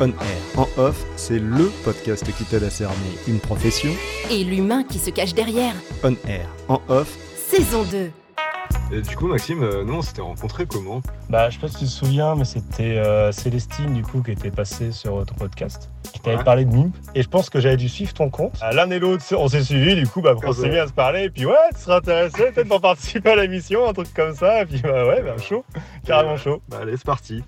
On air. En off, c'est LE podcast qui t'aide à cerner une profession. Et l'humain qui se cache derrière. On air. En off, Saison 2. Et du coup, Maxime, euh, nous, on s'était rencontrés comment? Bah, je sais pas si tu te souviens, mais c'était euh, Célestine, du coup, qui était passée sur ton podcast, qui t'avait Ouais. parlé de MIMP. Et je pense que j'avais dû suivre ton compte. Ah, L'un et l'autre, on s'est suivis, du coup, bah, on s'est Ouais. mis à se parler. Et puis, ouais, tu serais intéressé peut-être pour participer à l'émission, un truc comme ça. Et puis, bah, ouais, bah, chaud, carrément chaud. Bah, allez, c'est parti.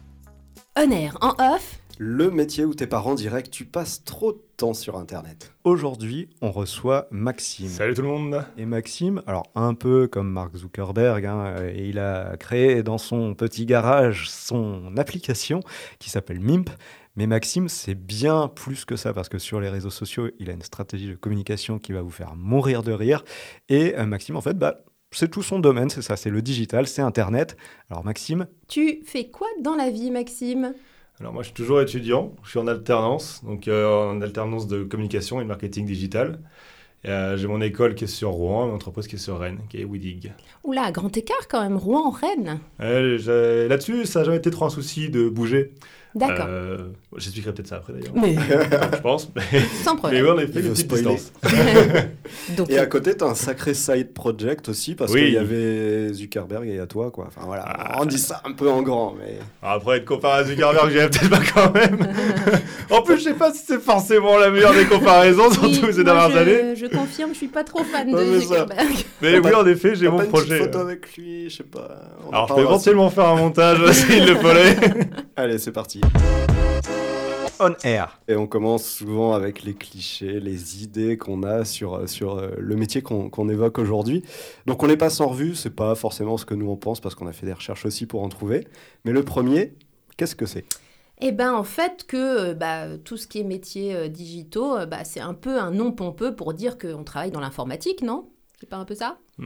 On air, en off. Le métier où tes parents diraient que tu passes trop de temps sur Internet. aujourd'hui, on reçoit Maxime. Salut tout le monde. Et Maxime, alors un peu comme Mark Zuckerberg, hein, euh, il a créé dans son petit garage son application qui s'appelle MIMP. Mais Maxime, c'est bien plus que ça parce que sur les réseaux sociaux, il a une stratégie de communication qui va vous faire mourir de rire. Et euh, Maxime, en fait, bah, c'est tout son domaine, c'est ça, c'est le digital, c'est Internet. Alors Maxime, Tu fais quoi dans la vie, Maxime? Alors, moi, je suis toujours étudiant. Je suis en alternance, donc euh, en alternance de communication et de marketing digital. Euh, J'ai mon école qui est sur Rouen, une entreprise qui est sur Rennes, qui est Widig. Oula, grand écart quand même, Rouen-Rennes. Euh, Là-dessus, ça n'a jamais été trop un souci de bouger. D'accord. Euh, J'expliquerai peut-être ça après d'ailleurs. Mais je pense. Mais, sans mais problème. oui, on a fait Il une petite distance. Donc, Et à côté, t'as un sacré side project aussi parce Oui. qu'il y avait Zuckerberg et à toi, quoi. Enfin voilà, Ah. on dit ça un peu en grand, mais. Après, être comparé à Zuckerberg, j'irai peut-être pas quand même. en plus, je sais pas si c'est forcément la meilleure des comparaisons, oui, surtout ces moi, dernières je, années. je confirme, je suis pas trop fan de mais ça- Zuckerberg. Mais oui, en effet, j'ai mon pas une petite projet. photo euh. avec lui, je sais pas. on Alors, je peux éventuellement faire un montage s'il le fallait. Allez, c'est parti. On air. Et on commence souvent avec les clichés, les idées qu'on a sur, sur euh, le métier qu'on qu'on évoque aujourd'hui. Donc on les passe en revue, c'est pas forcément ce que nous on pense parce qu'on a fait des recherches aussi pour en trouver. Mais le premier, qu'est-ce que c'est? Eh ben, en fait, que euh, bah, tout ce qui est métiers euh, digitaux, euh, bah, c'est un peu un nom pompeux pour dire qu'on travaille dans l'informatique, non? C'est pas un peu ça? Oh,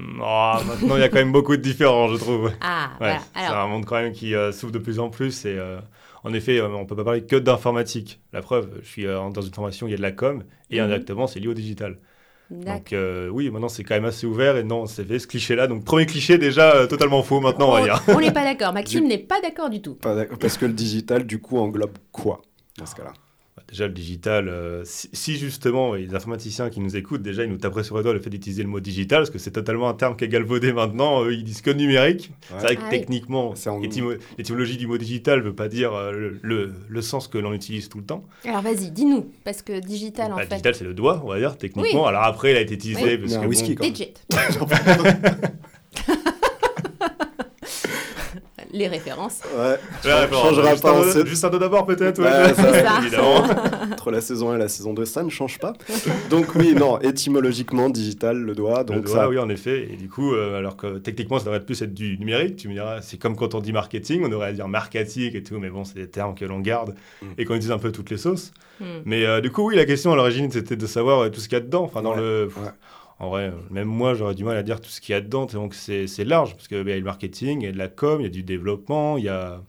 maintenant, il y a quand même beaucoup de différences, je trouve. Ah, Ouais, voilà. c'est un monde quand même qui euh, s'ouvre de plus en plus. Et euh, en effet, euh, on peut pas parler que d'informatique. La preuve, je suis euh, dans une formation, il y a de la com, et Mhm. indirectement, c'est lié au digital. Donc euh, oui, maintenant, c'est quand même assez ouvert. Et non, c'est fait ce cliché-là. Donc premier cliché, déjà, euh, totalement faux maintenant, on va dire. On n'est pas d'accord. Maxime n'est pas d'accord du tout. Pas d'accord, Parce que le digital, du coup, englobe quoi dans ce cas-là? Déjà, le digital, euh, si, si justement les informaticiens qui nous écoutent, déjà, ils nous taperaient sur les doigts le fait d'utiliser le mot digital, parce que c'est totalement un terme qui est galvaudé maintenant. Eux, ils disent que numérique. Ouais. C'est vrai que Ah techniquement, en- l'étymologie du mot digital ne veut pas dire euh, le, le- le sens que l'on utilise tout le temps. Alors, vas-y, dis-nous. Parce que digital, en Bah, fait. Digital, c'est le doigt, on va dire, techniquement. Oui. Alors après, il a été utilisé Oui. parce que whisky, bon, quoi. Digit. Les références. Ouais, Ouais, bon, changera juste, pas un, juste un mot d'abord peut-être, Ouais, ouais, ça, ça. évidemment. entre la saison 1 et la saison 2, ça ne change pas. Donc oui, non, étymologiquement, digital, le doigt, Le donc doigt, ça... oui, en effet. Et du coup, euh, alors que techniquement, ça devrait plus être du numérique, tu me diras, c'est comme quand on dit marketing, on aurait à dire marketing et tout, mais bon, c'est des termes que l'on garde Mm. et qu'on utilise un peu toutes les sauces. Hmm. Mais euh, du coup, oui, la question à l'origine, c'était de savoir euh, tout ce qu'il y a dedans. Enfin, dans Ouais, le. ouais. En vrai, même moi, j'aurais du mal à dire tout ce qu'il y a dedans. Donc, c'est c'est large, parce qu'il y a le marketing, il y a de la com, il y a du développement, il y a.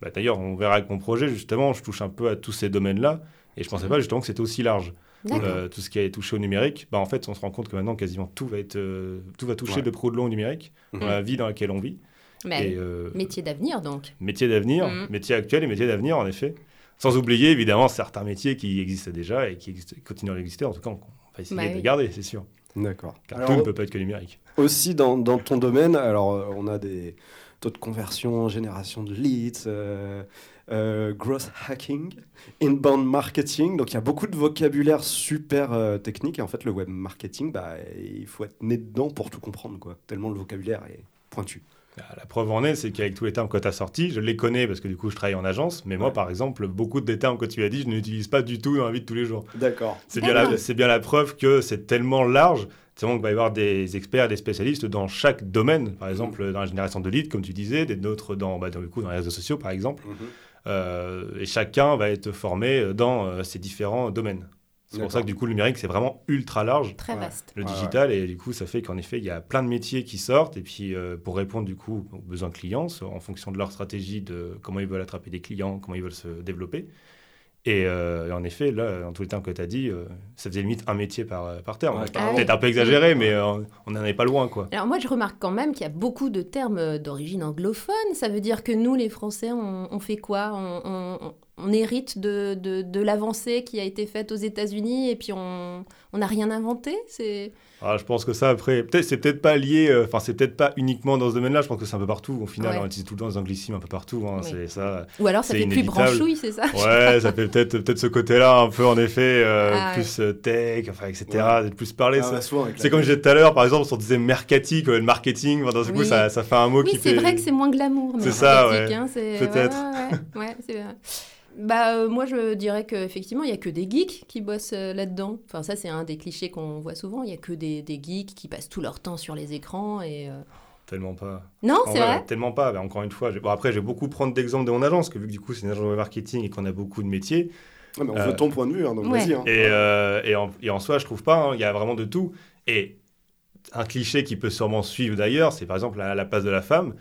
Bah, D'ailleurs, on verra avec mon projet, justement, je touche un peu à tous ces domaines-là. Et je pensais pas justement que c'était aussi large. Euh, tout ce qui est touché au numérique, bah, en fait, on se rend compte que maintenant, quasiment tout va, être, euh, tout va toucher Ouais. de pro de long au numérique, dans Mhm. la vie dans laquelle on vit. Mais Et, euh, métier d'avenir, donc. métier d'avenir, Mhm. métier actuel et métier d'avenir, en effet. Sans oublier, évidemment, certains métiers qui existaient déjà et qui existent- continuent à exister. En tout cas, on va essayer Bah de oui. les garder, c'est sûr. D'accord. Car Alors, tout ne peut pas être que numérique. aussi dans, dans ton domaine, alors euh, on a des taux de conversion, génération de leads, euh, euh, growth hacking, inbound marketing. Donc il y a beaucoup de vocabulaire super euh, technique. Et en fait, le web marketing, bah, il faut être né dedans pour tout comprendre, quoi. Tellement le vocabulaire est pointu. Bah, La preuve en est, c'est qu'avec tous les termes que tu as sortis, je les connais parce que du coup, je travaille en agence. Mais moi, par exemple, beaucoup des termes que tu as dit, je n'utilise pas du tout dans la vie de tous les jours. D'accord. C'est bien, la, bien preuve que c'est tellement large. C'est vraiment qu'il va y avoir des experts, des spécialistes dans chaque domaine. Par exemple, dans la génération de leads, comme tu disais, des d'autres dans, bah, dans, du coup, dans les réseaux sociaux, par exemple. Euh, et chacun va être formé dans euh, ces différents domaines. C'est pour ça que du coup, le numérique, c'est vraiment ultra large. Très vaste. le Ouais, digital et du coup ça fait qu'en effet il y a plein de métiers qui sortent et puis euh, pour répondre du coup aux besoins clients en fonction de leur stratégie de comment ils veulent attraper des clients comment ils veulent se développer. Et, euh, et en effet là en tous les termes que tu as dit euh, ça faisait limite un métier par, par terme. Ouais, peut-être un peu exagéré mais euh, on n'en est pas loin quoi. Alors moi, je remarque quand même qu'il y a beaucoup de termes d'origine anglophone. Ça veut dire que nous, les Français, on, on fait quoi? On, on- on hérite de, de, de l'avancée qui a été faite aux États-Unis et puis on on n'a rien inventé. C'est Alors, je pense que ça après peut-être c'est peut-être pas lié euh, enfin c'est peut-être pas uniquement dans ce domaine là je pense que c'est un peu partout au final Ouais. on utilise tout le temps des anglicismes un peu partout hein, Oui. c'est ça ou alors ça fait plus branchouille, c'est ça Ouais, ça fait peut-être peut-être ce côté-là un peu en effet euh, Ah plus euh, tech, enfin etc. Ouais. d'être plus parler. Ah, bah, c'est la- comme je disais tout à l'heure, par exemple, on disait mercatique, euh, le marketing. enfin, dans ce coup, ça, ça fait un mot Oui, qui c'est fait. vrai que c'est moins glamour. C'est ça, hein, c'est- Peut-être. Bah, euh, moi, je dirais qu'effectivement, il n'y a que des geeks qui bossent euh, là-dedans. Enfin, ça, c'est un des clichés qu'on voit souvent. Il n'y a que des, des geeks qui passent tout leur temps sur les écrans. Et, euh, Tellement pas. Non, En c'est vrai, vrai Tellement pas. Mais encore une fois, j'ai- bon, après, j'ai beaucoup prendre d'exemples de mon agence, que vu que du coup, c'est une agence de marketing et qu'on a beaucoup de métiers. Ouais, mais on Euh, veut ton point de vue, hein, donc ouais. vas-y. hein. Et, euh, et, en, et en soi, je trouve pas. hein, Il y a vraiment de tout. Et un cliché qui peut sûrement suivre d'ailleurs, c'est par exemple la, la place de la femme.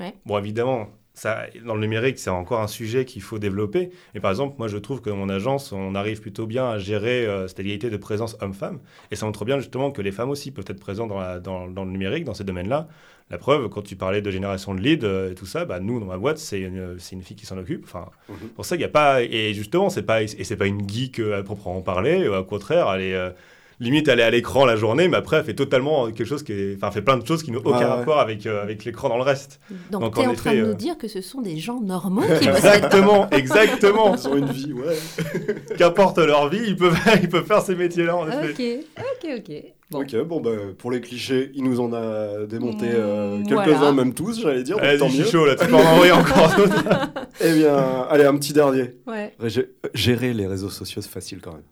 Ouais. Bon, évidemment, ça, dans le numérique, c'est encore un sujet qu'il faut développer. Mais par exemple, moi, je trouve que dans mon agence, on arrive plutôt bien à gérer euh, cette égalité de présence homme-femme. Et ça montre bien justement que les femmes aussi peuvent être présentes dans, la- dans, dans le numérique, dans ces domaines-là. La preuve, quand tu parlais de génération de leads euh, et tout ça, bah, nous, dans ma boîte, c'est une, fille qui s'en occupe. Enfin, Mhm. pour ça, il n'y a pas. Et justement, c'est pas, et c'est pas une geek euh, à proprement parler. euh, Au contraire, elle est. limite, elle est à l'écran la journée, mais après, elle fait totalement quelque chose qui est. Enfin, elle fait plein de choses qui n'ont aucun ouais. rapport avec, euh, avec l'écran dans le reste. Donc, Donc, tu es en en train effet, de nous euh, dire que ce sont des gens normaux qui. Exactement, exactement. Ils ont une vie, ouais. Qu'importe leur vie, ils peuvent, ils peuvent faire ces métiers-là, en effet. Ok, ok, ok. Bon. Ok, bon, bah, pour les clichés, il nous en a démonté euh, voilà. quelques-uns, même tous, j'allais dire. Allez, tant mieux. chaud là, tu peux en envoyer encore d'autres. Eh bien, allez, un petit dernier. Ouais. Gérer les réseaux sociaux, c'est facile quand même.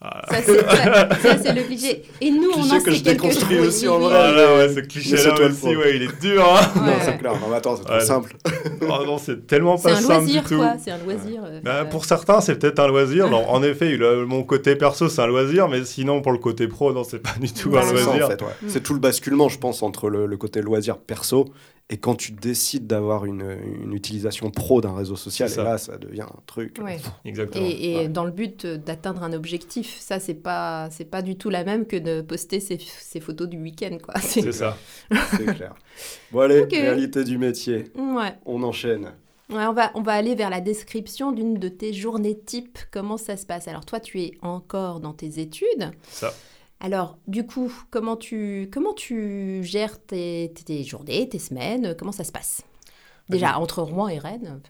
Ah, Ça, c'est c'est le cliché. Et nous, on Cliché en que sait je quelque déconstruis chose. aussi, en vrai. Voilà, ouais, ce c'est cliché-là le aussi, ouais, il est dur. Hein. Non, Ouais. c'est clair. Non, mais attends, c'est trop Ouais. simple. oh non, c'est tellement C'est pas un simple loisir, du tout. quoi. C'est un loisir. euh, Bah, pour certains, c'est peut-être un loisir. Alors, en effet, le- mon côté perso, c'est un loisir, mais sinon, pour le côté pro, non, c'est pas du tout Bah, un C'est en loisir. fait, ouais. Mm. C'est tout le basculement, je pense, entre le, le côté loisir perso et quand tu décides d'avoir une, une utilisation pro d'un réseau social. Et ça. là, ça devient un truc. Ouais. Exactement. Et, et Ouais. dans le but euh, d'atteindre un objectif, ça c'est pas c'est pas du tout la même que de poster ses, ses photos du week-end quoi. C'est- ça. C'est clair. Bon, allez, réalité du métier. Ouais. On enchaîne. Ouais, on va on va aller vers la description d'une de tes journées type. Comment ça se passe? Alors toi tu es encore dans tes études. Ça. Alors du coup comment tu comment tu gères tes, tes journées, tes semaines? Comment ça se passe? Déjà entre Rouen et Rennes.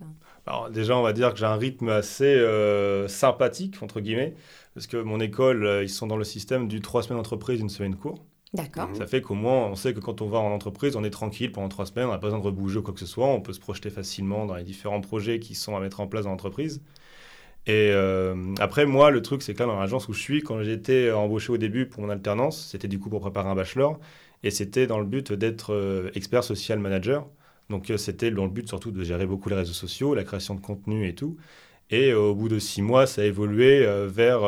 Alors, déjà, on va dire que j'ai un rythme assez euh, sympathique, entre guillemets, parce que mon école, euh, ils sont dans le système du 3 semaines entreprise, une semaine cours. D'accord. Ça fait qu'au moins, on sait que quand on va en entreprise, on est tranquille pendant trois semaines, on n'a pas besoin de rebouger ou quoi que ce soit, on peut se projeter facilement dans les différents projets qui sont à mettre en place dans l'entreprise. Et euh, après, moi, le truc, c'est que là, dans l'agence où je suis, quand j'étais embauché au début pour mon alternance, c'était du coup pour préparer un bachelor, et c'était dans le but d'être euh, expert social manager. Donc, euh, c'était dans le but surtout de gérer beaucoup les réseaux sociaux, la création de contenu et tout. Et au bout de six mois, ça a évolué vers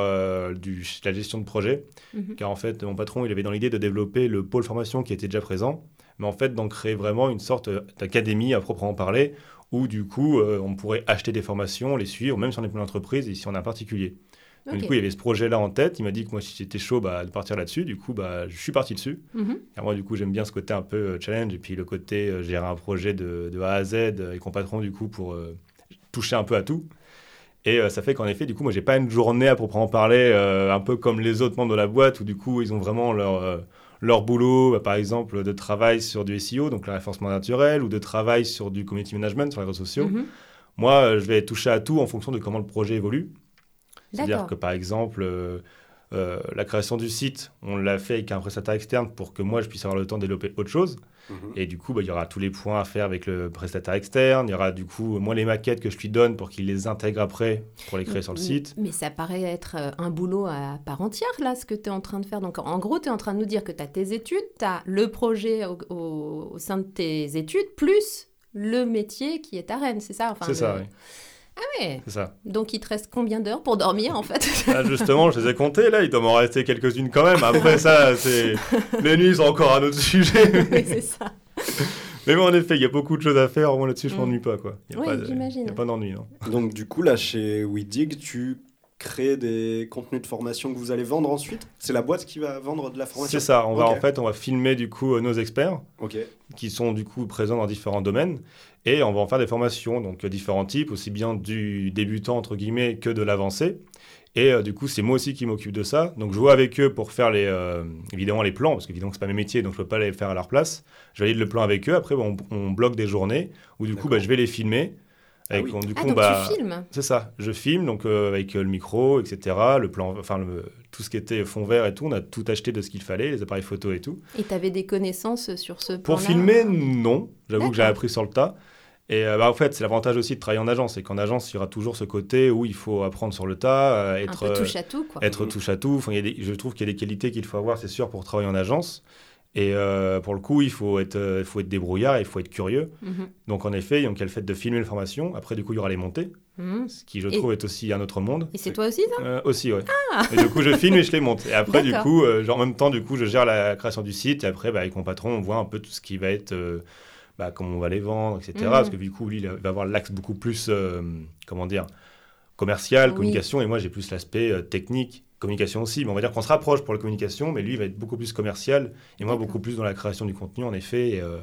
du, la gestion de projet Mhm. car en fait, mon patron, il avait dans l'idée de développer le pôle formation qui était déjà présent, mais en fait, d'en créer vraiment une sorte d'académie à proprement parler, où du coup, euh, on pourrait acheter des formations, les suivre, même si on est une entreprise et si on a un particulier. Donc. Du coup, il y avait ce projet-là en tête. Il m'a dit que moi, si j'étais chaud, bah, de partir là-dessus. Du coup, bah, je suis parti dessus. Mhm. Car moi, du coup, j'aime bien ce côté un peu euh, challenge et puis le côté euh, gérer un projet de, de A à Z euh, avec mon patron, du coup, pour euh, toucher un peu à tout. Et euh, ça fait qu'en effet, du coup, moi, j'ai pas une journée à proprement parler, euh, un peu comme les autres membres de la boîte, où du coup, ils ont vraiment leur, euh, leur boulot, bah, par exemple, de travail sur du SEO, donc le référencement naturel, ou de travail sur du community management sur les réseaux sociaux. Mhm. Moi, euh, je vais toucher à tout en fonction de comment le projet évolue. C'est-à-dire que par exemple, euh, la création du site, on l'a fait avec un prestataire externe pour que moi je puisse avoir le temps de développer autre chose. Mhm. Et du coup, bah, il y aura tous les points à faire avec le prestataire externe. Il y aura du coup, moi, les maquettes que je lui donne pour qu'il les intègre après pour les créer sur le site. Mais ça paraît être euh, un boulot à part entière, là, ce que tu es en train de faire. Donc, en gros, tu es en train de nous dire que tu as tes études, tu as le projet au, au- au sein de tes études, plus le métier qui est à Rennes, c'est ça? Enfin, C'est ça, oui. Ah ouais. C'est ça. Donc il te reste combien d'heures pour dormir en fait Ah, justement, je les ai comptés, là, il doit m'en rester quelques-unes quand même. Après ça, c'est... Les nuits sont encore un autre sujet. Oui, c'est ça. Mais bon, en effet, il y a beaucoup de choses à faire. Moi, là-dessus, je Mm. m'ennuie pas, quoi. Il y a Oui, pas de- j'imagine. Il n'y a pas d'ennui, non. Donc du coup, là, chez WeDig, tu crées des contenus de formation que vous allez vendre ensuite C'est la boîte qui va vendre de la formation C'est ça. On va, en fait, on va filmer, du coup, euh, nos experts qui sont, du coup, présents dans différents domaines. Et on va en faire des formations, donc euh, différents types, aussi bien du débutant, entre guillemets, que de l'avancé. Et euh, du coup, c'est moi aussi qui m'occupe de ça. Donc, je vois avec eux pour faire les, euh, évidemment les plans, parce qu'évidemment, c'est pas mes métiers, donc je peux pas les faire à leur place. Je valide le plan avec eux. Après, on, on bloque des journées où, du coup, bah, je vais les filmer. Ah Avec, oui. du Ah coup, donc bah, tu filmes c'est ça. Je filme, donc euh, avec euh, le micro, etc. Le plan, enfin, le- tout ce qui était fond vert et tout. On a tout acheté de ce qu'il fallait, les appareils photo et tout. et t'avais des connaissances sur ce plan Pour filmer, non. J'avoue que j'ai appris sur le tas. Et euh, bah, en fait, c'est l'avantage aussi de travailler en agence. C'est qu'en agence, il y aura toujours ce côté où il faut apprendre sur le tas, euh, être, touche à tout quoi. être touche à tout. Enfin, il y a des- je trouve qu'il y a des qualités qu'il faut avoir, c'est sûr, pour travailler en agence. Et euh, pour le coup, il faut être, euh, faut être débrouillard, et il faut être curieux. Mhm. Donc en effet, donc, il y a le fait de filmer une formation. Après, du coup, il y aura les montées, Mhm. ce qui, je Et- trouve, est aussi un autre monde. Et c'est toi aussi ça? Euh, aussi, ouais. Et du coup, je filme et je les monte. Et après, du coup, euh, genre, en même temps, du coup, je gère la création du site. Et après, bah, avec mon patron, on voit un peu tout ce qui va être, bah, comment on va les vendre, etc. Mhm. Parce que du coup, lui, il va avoir l'axe beaucoup plus, comment dire, commercial, Oui. communication. Et moi, j'ai plus l'aspect technique, communication aussi. Mais on va dire qu'on se rapproche pour la communication, mais lui, il va être beaucoup plus commercial. Et moi, beaucoup plus dans la création du contenu, en effet, et, euh,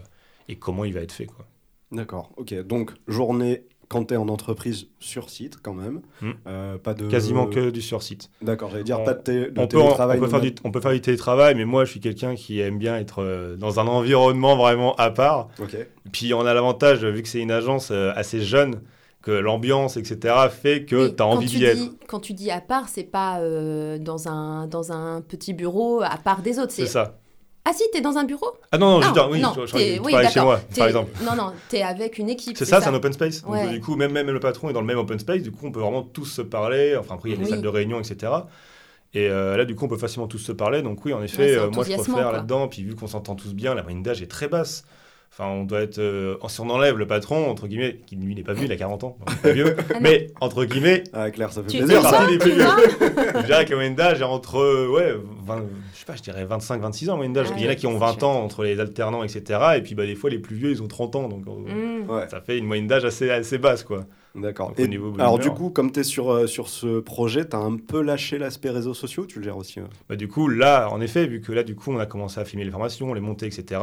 et comment il va être fait, quoi. D'accord. Ok. Donc journée quand tu es en entreprise sur site quand même. Hmm. Euh, pas de. Quasiment que du sur-site. D'accord. J'allais dire On- pas de, té- de on peut, on, télétravail. peut faire du, on peut faire du télétravail, mais moi, je suis quelqu'un qui aime bien être euh, dans un environnement vraiment à part. Ok. Et puis, on a l'avantage, vu que c'est une agence assez jeune, que l'ambiance, etc., fait que tu as envie d'y être. Quand tu dis à part, c'est pas euh, dans, un, dans un petit bureau à part des autres. C'est ça. Ah si, t'es dans un bureau? Ah non, non, je veux dire, oui, non, je, je, oui, chez moi, par exemple. Non, non, t'es avec une équipe. C'est ça, c'est un open space. Donc, du coup, même, même le patron est dans le même open space. Du coup, on peut vraiment tous se parler. Enfin, après, il y a des Oui. salles de réunion, etc. Et euh, là, du coup, on peut facilement tous se parler. Donc, oui, en effet, euh, moi, je préfère là-dedans. Puis, vu qu'on s'entend tous bien, la moyenne d'âge est très basse. Enfin, on doit être. euh, si on enlève le patron, entre guillemets, qui lui n'est pas vieux, il a 40 ans, donc il est pas vieux. Ah mais, entre guillemets, Ah Claire, ça fait Tu plaisir. ça, des plus tu vieux. je dirais que la moyenne d'âge est entre, euh, ouais, 20, je sais pas, je dirais 25-26 ans, la moyenne d'âge. Ah il y en a qui ont c'est 20 chouette. ans entre les alternants, etc. Et puis, bah, des fois, les plus vieux, ils ont 30 ans. Donc, euh, Mmh. Ouais. ça fait une moyenne d'âge assez, assez basse, quoi. D'accord. Alors humeur. du coup, comme tu es sur, euh, sur ce projet, tu as un peu lâché l'aspect réseaux sociaux, tu le gères aussi. euh Bah, du coup, là, en effet, vu que là, du coup, on a commencé à filmer les formations, les monter, etc.,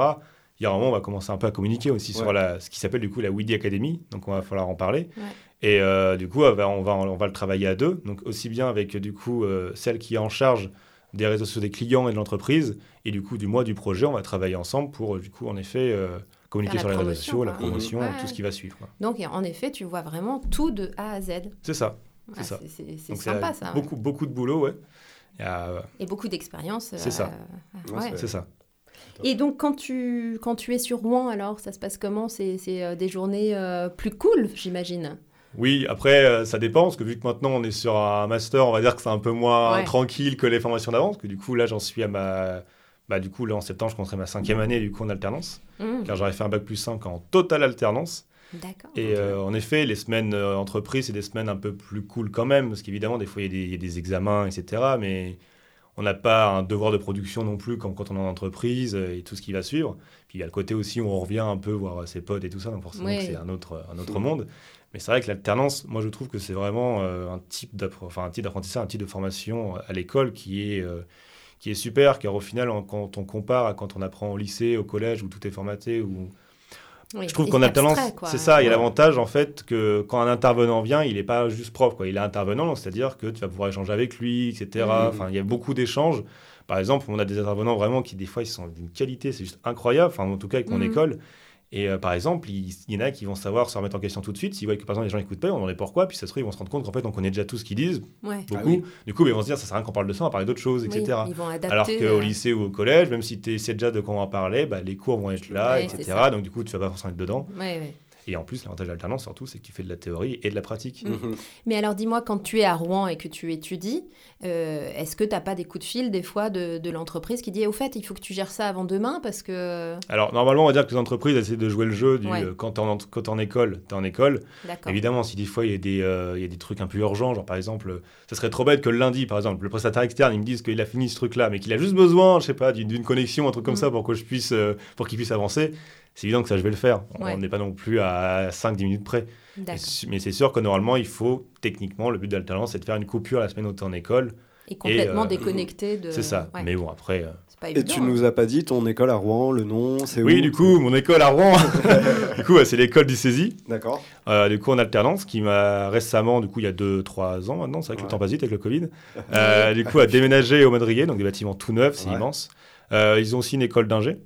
il y a un moment, on va commencer un peu à communiquer aussi sur la, ce qui s'appelle du coup la Weedy Academy. Donc, on va falloir en parler. Ouais. Et euh, du coup, on va, on, va, on va le travailler à deux. Donc, aussi bien avec du coup euh, celle qui est en charge des réseaux sociaux des clients et de l'entreprise, et du coup, du mois du projet, on va travailler ensemble pour, euh, du coup, en effet, euh, communiquer sur les réseaux promotion, sociaux, la promotion, Ouais, tout ce qui va suivre. quoi. Donc en effet, tu vois vraiment tout de A à Z. C'est ça. Ah, ça. C'est c'est- c'est Donc, sympa c'est ça. ouais. Beaucoup, beaucoup de boulot, ouais. Euh, Et beaucoup d'expérience. C'est ça. euh, c'est ça. Et donc quand tu, quand tu es sur Rouen, alors ça se passe comment? C'est c'est, euh, des journées euh, plus cool, j'imagine? Oui, après, euh, ça dépend, parce que vu que maintenant on est sur un master, on va dire que c'est un peu moins Ouais. tranquille que les formations d'avance, que du coup, là, j'en suis à ma... Bah, du coup, là, en septembre, je commencerai ma cinquième année, du coup, en alternance, Mmh. car j'aurais fait un bac plus 5 en totale alternance. D'accord. Et euh, en effet, les semaines euh, entreprises, c'est des semaines un peu plus cool quand même, parce qu'évidemment, des fois, il y, a des- il y a des examens, etc., mais on n'a pas un devoir de production non plus comme quand on est en entreprise euh, et tout ce qui va suivre. Puis il y a le côté aussi où on revient un peu voir ses potes et tout ça, donc forcément Oui. c'est un autre, un autre monde. Mais c'est vrai que l'alternance, moi je trouve que c'est vraiment euh, un type d'appre- enfin, un type d'apprentissage, un type de formation à l'école qui est, euh, qui est super, car au final, en- quand on compare à quand on apprend au lycée, au collège, où tout est formaté, où Oui, je trouve alternance, abstrait, quoi. c'est ça, il y a l'avantage en fait que quand un intervenant vient, il n'est pas juste prof, quoi. il est intervenant, c'est-à-dire que tu vas pouvoir échanger avec lui, etc. Mhm. Enfin, il y a beaucoup d'échanges. Par exemple, on a des intervenants vraiment qui des fois ils sont d'une qualité, c'est juste incroyable, enfin en tout cas avec mon Mhm. école. Et euh, par exemple, il, il y en a qui vont savoir se remettre en question tout de suite. S'ils voient que par exemple les gens n'écoutent pas, on en est pourquoi, puis ça se trouve, ils vont se rendre compte qu'en fait on connaît déjà tout ce qu'ils disent, Ouais. beaucoup. Ah oui. Du coup, ils vont se dire ça sert à rien qu'on parle de ça, on va parler d'autres choses, Oui, etc. ils vont adapter. Alors qu'au euh, lycée ou au collège, même si tu sais déjà de quoi on va parler, bah, les cours vont être là, Ouais, etc. Donc du coup, tu vas pas forcément être dedans. Ouais, ouais. Et en plus, l'avantage de l'alternance, surtout, c'est que tu fais de la théorie et de la pratique. Mhm. Mais alors dis-moi, quand tu es à Rouen et que tu étudies, euh, est-ce que tu n'as pas des coups de fil des fois de, de l'entreprise qui dit au fait, il faut que tu gères ça avant demain parce que... Alors, normalement, on va dire que les entreprises essaient de jouer le jeu du, Ouais. euh, quand tu es en, quand t'es en école, tu es en école. D'accord. Évidemment, si des fois il y, a des, euh, il y a des trucs un peu urgents, genre par exemple, ça serait trop bête que le lundi, par exemple, le prestataire externe, il me dise qu'il a fini ce truc-là, mais qu'il a juste besoin, je sais pas, d'une connexion, un truc comme Mhm. ça pour que je puisse, euh, pour qu'il puisse avancer. C'est évident que ça, je vais le faire. Ouais. On n'est pas non plus à 5-10 minutes près. Mais c'est sûr que normalement, il faut, techniquement, le but de l'alternance, c'est de faire une coupure la semaine où tu es en école. Et complètement euh, déconnecté de... C'est ça. Ouais. Mais bon, après. euh, Et tu hein. nous as pas dit ton école à Rouen, le nom, c'est Oui, où du coup, mon école à Rouen, du coup, c'est l'école du saisie. D'accord. Euh, du coup, en alternance, qui m'a récemment, du coup, il y a 2-3 ans maintenant, c'est vrai que Ouais. le temps passe vite avec le Covid, euh, du coup, a déménagé au Madrier, donc des bâtiments tout neufs, c'est Ouais. immense. Euh, ils ont aussi une école d'ingé.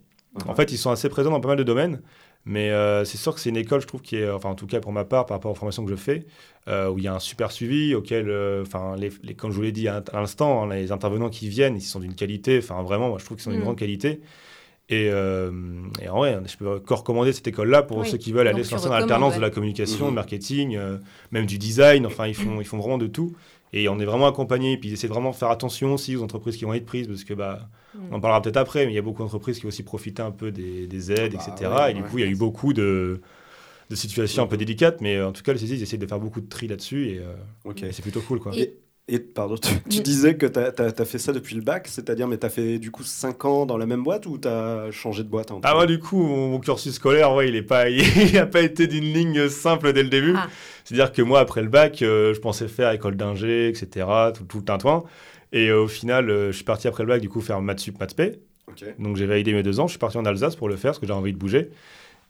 En fait, ils sont assez présents dans pas mal de domaines, mais euh, c'est sûr que c'est une école, je trouve, qui est, enfin, en tout cas pour ma part, par rapport aux formations que je fais, euh, où il y a un super suivi, auquel, euh, enfin, les, les- comme je vous l'ai dit à, à l'instant, hein, les intervenants qui viennent, ils sont d'une qualité, enfin, vraiment, moi, je trouve qu'ils sont d'une Mm. grande qualité. Et, euh, et en vrai, je peux encore recommander cette école-là pour Oui. ceux qui veulent aller se lancer dans l'alternance ouais. de la communication, du marketing, euh, même du design. Enfin, ils font, ils font vraiment de tout. Et on est vraiment accompagné. Puis ils essaient de vraiment faire attention aussi aux entreprises qui vont être prises, parce que bah, Mm. on en parlera peut-être après, mais il y a beaucoup d'entreprises qui ont aussi profité un peu des, des aides, Bah, etc. ouais, et du ouais. coup, il y a eu beaucoup de, de situations un peu délicates, mais euh, en tout cas, les saisies, ils essaient de faire beaucoup de tri là-dessus, et, euh, et c'est plutôt cool, quoi. Et- Et pardon, tu, tu disais que tu as, fait ça depuis le bac, c'est-à-dire, mais tu as fait du coup 5 ans dans la même boîte ou tu as changé de boîte Ah moi du coup mon, mon cursus scolaire ouais il est pas il a pas été d'une ligne simple dès le début. Ah. C'est-à-dire que moi après le bac euh, je pensais faire école d'ingé etc tout, tout le tintouin et euh, au final euh, je suis parti après le bac du coup faire maths sup maths. Donc j'ai validé mes deux ans je suis parti en Alsace pour le faire parce que j'avais envie de bouger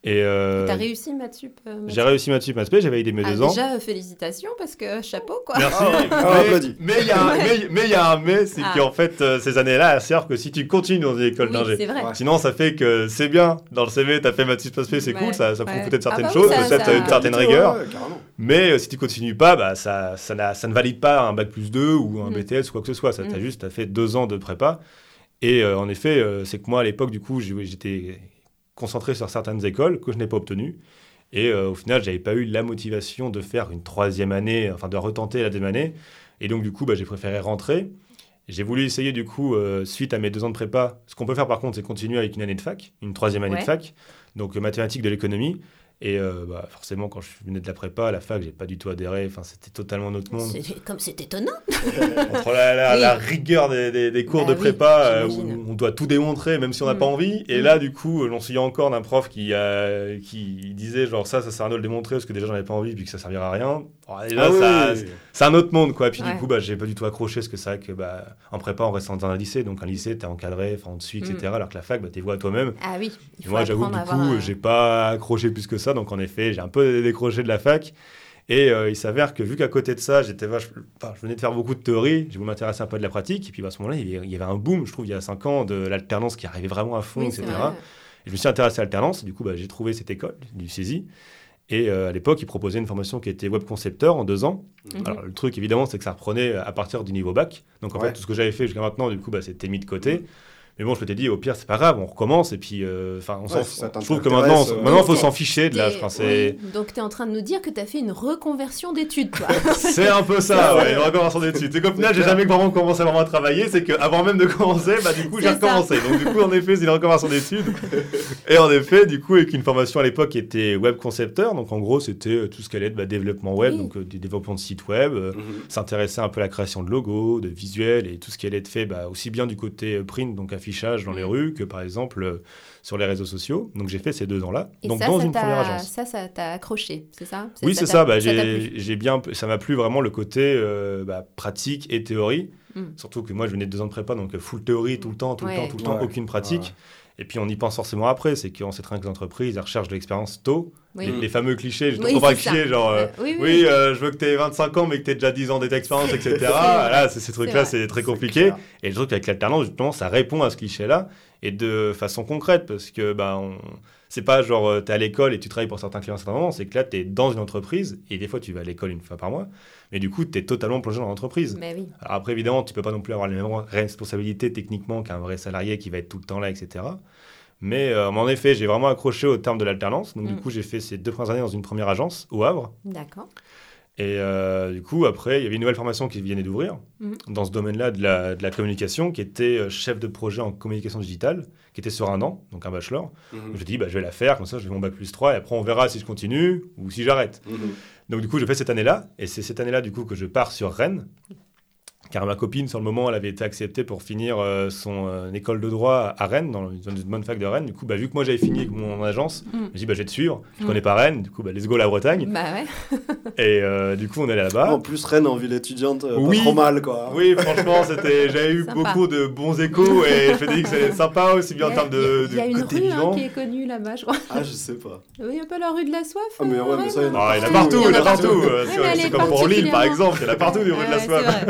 et euh, T'as réussi, Matsup euh, j'ai réussi maths sup maths spé j'ai validé mes Ah, deux ans. Déjà, félicitations, parce que chapeau, quoi. Merci. Ah, mais il y a un mais- mais il y a un mais, c'est Ah. qu'en fait euh, ces années-là, elles servent que si tu continues dans une école Oui, d'ingé. c'est vrai. Ouais. Sinon, ça fait que c'est bien. Dans le CV, tu as fait maths sup, maths c'est Ouais, cool, ça, ça prouve ouais. peut-être certaines Ah bah choses, peut-être ça- une certaine rigueur. Mais euh, si tu continues pas, bah, ça, ça, n'a- ça ne valide pas un bac plus 2 ou un Mm. BTS ou quoi que ce soit. Ça t'a Mm. juste t'as fait deux ans de prépa. Et euh, en effet, euh, c'est que moi, à l'époque, du coup, j'étais concentré sur certaines écoles que je n'ai pas obtenues. Et euh, au final, j'avais pas eu la motivation de faire une troisième année, enfin de retenter la deuxième année. Et donc, du coup, bah, j'ai préféré rentrer. J'ai voulu essayer, du coup, euh, suite à mes deux ans de prépa, ce qu'on peut faire par contre, c'est continuer avec une année de fac, une troisième année Ouais. de fac, donc euh, mathématiques de l'économie. Et euh, bah, forcément, quand je venais de la prépa, à la fac, j'ai pas du tout adhéré. Enfin, c'était totalement notre monde. Comme c'est étonnant. Entre la, la- Oui. la rigueur des, des- des cours Bah de prépa, euh, où on doit tout démontrer, même si on n'a Mm. pas envie. Et Mm. là, du coup, euh, j'en souviens encore d'un prof qui, euh, qui disait genre ça, ça sert à rien de le démontrer parce que déjà j'en avais pas envie puis que ça servira à rien. Déjà, Ah ça- oui. c'est un autre monde quoi. Puis Ouais. du coup, bah, j'ai pas du tout accroché parce que c'est vrai que bah, en prépa, on reste dans un lycée, donc un lycée, t'es encadré, enfin en dessus, etc. Mm. Alors que la fac, bah, t'es voix à toi-même. Ah oui, il Et faut moi, j'avoue que du coup, un- j'ai pas accroché plus que ça. Donc, en effet, j'ai un peu décroché de la fac. Et euh, il s'avère que vu qu'à côté de ça, j'étais enfin, je venais de faire beaucoup de théorie, je voulais m'intéresser un peu à de la pratique. Et puis bah, à ce moment-là, il y avait- un boom, je trouve, il y a 5 ans, de l'alternance qui arrivait vraiment à fond, Oui, etc. Et je me suis intéressé à l'alternance. Du coup, bah, j'ai trouvé cette école du CESI. Et euh, à l'époque, ils proposaient une formation qui était web concepteur en deux ans. Mhm. Alors, le truc, évidemment, c'est que ça reprenait à partir du niveau bac. Donc, en Ouais. fait, tout ce que j'avais fait jusqu'à maintenant, du coup, bah, c'était mis de côté. Mais bon, je m'étais dit, au pire, c'est pas grave, on recommence. Et puis, euh, enfin, on Ouais, s'en- si ça je trouve que maintenant, euh, maintenant, faut s'en ficher de l'âge. Oui, Donc, tu es en train de nous dire que tu as fait une reconversion d'études, toi. c'est un peu ça, ouais, une reconversion d'études. C'est qu'au final, j'ai jamais vraiment commencé vraiment à travailler. C'est qu'avant même de commencer, bah, du coup, j'ai recommencé. Donc, du coup, en effet, c'est une reconversion d'études. Et en effet, du coup, avec une formation à l'époque qui était web concepteur. Donc, en gros, c'était euh, tout ce qu'allait être bah, développement web, Oui. donc euh, du développement de sites web. euh, Mhm. s'intéresser un peu à la création de logos, de visuels et tout ce qui allait être fait bah, aussi bien du côté print, donc affichage dans les Mm. rues, que par exemple euh, sur les réseaux sociaux. Donc j'ai fait ces deux ans-là, donc ça, dans ça une t'a- première agence. Ça, ça t'a accroché, c'est ça? Oui, c'est ça. Bah, j'ai bien, ça m'a plu vraiment le côté euh, bah, pratique et théorie. Mm. Surtout que moi, je venais de deux ans de prépa, donc full théorie tout le temps, tout Ouais. le temps, tout le temps, Ouais. aucune pratique. Ouais. Et puis on y pense forcément après, c'est qu'on sait très bien que les entreprises, elles recherchent de l'expérience tôt. Oui. Les, les fameux clichés, je ne Oui, trouve pas c'est ça. cliché, genre, euh, Euh, oui, oui, euh, je veux que tu aies 25 ans, mais que tu aies déjà 10 ans d'expérience, etc. Là, c'est- ces trucs-là, c'est très compliqué. Et je trouve qu'avec l'alternance, justement, ça répond à ce cliché-là et de façon concrète parce que bah, on... c'est pas genre tu es à l'école et tu travailles pour certains clients à un certain moment, c'est que là, tu es dans une entreprise et des fois, tu vas à l'école une fois par mois, mais du coup, tu es totalement plongé dans l'entreprise. Mais oui. Alors après, évidemment, tu peux pas non plus avoir les mêmes responsabilités techniquement qu'un vrai salarié qui va être tout le temps là, etc. Mais euh, en effet, j'ai vraiment accroché au terme de l'alternance. Donc, Mm. du coup, j'ai fait ces deux premières années dans une première agence au Havre. D'accord. Et euh, du coup, après, il y avait une nouvelle formation qui venait d'ouvrir Mhm. dans ce domaine-là de la, de la communication, qui était euh, chef de projet en communication digitale, qui était sur un an, donc un bachelor. Mhm. Je me dis, bah, je vais la faire, comme ça, je vais mon bac plus 3, et après, on verra si je continue ou si j'arrête. Donc, du coup, je fais cette année-là, et c'est cette année-là, du coup, que je pars sur Rennes. Car ma copine, sur le moment, elle avait été acceptée pour finir euh, son euh, école de droit à Rennes, dans une, dans une bonne fac de Rennes. Du coup, bah, vu que moi j'avais fini avec mon agence, Mm. je me dis, bah, je vais te suivre. Je Mm. connais pas Rennes, du coup, bah, let's go la Bretagne. Bah ouais. Et euh, du coup, on est allé là-bas. En plus, Rennes en ville étudiante, euh, Oui. pas trop mal, quoi. Oui, franchement, c'était, j'avais eu Sympa. beaucoup de bons échos et je me dis que c'est sympa aussi bien en y a- termes de, Il y a de une côté rue hein, qui est connue là-bas, je crois. Ah, je sais pas. Il y a pas la rue de la soif Ah, mais ouais, mais Rennes ça, il y en a Ah, il y en a partout, il y en a partout. c'est- comme pour Lille, par exemple, il y en a partout des rues de la soif.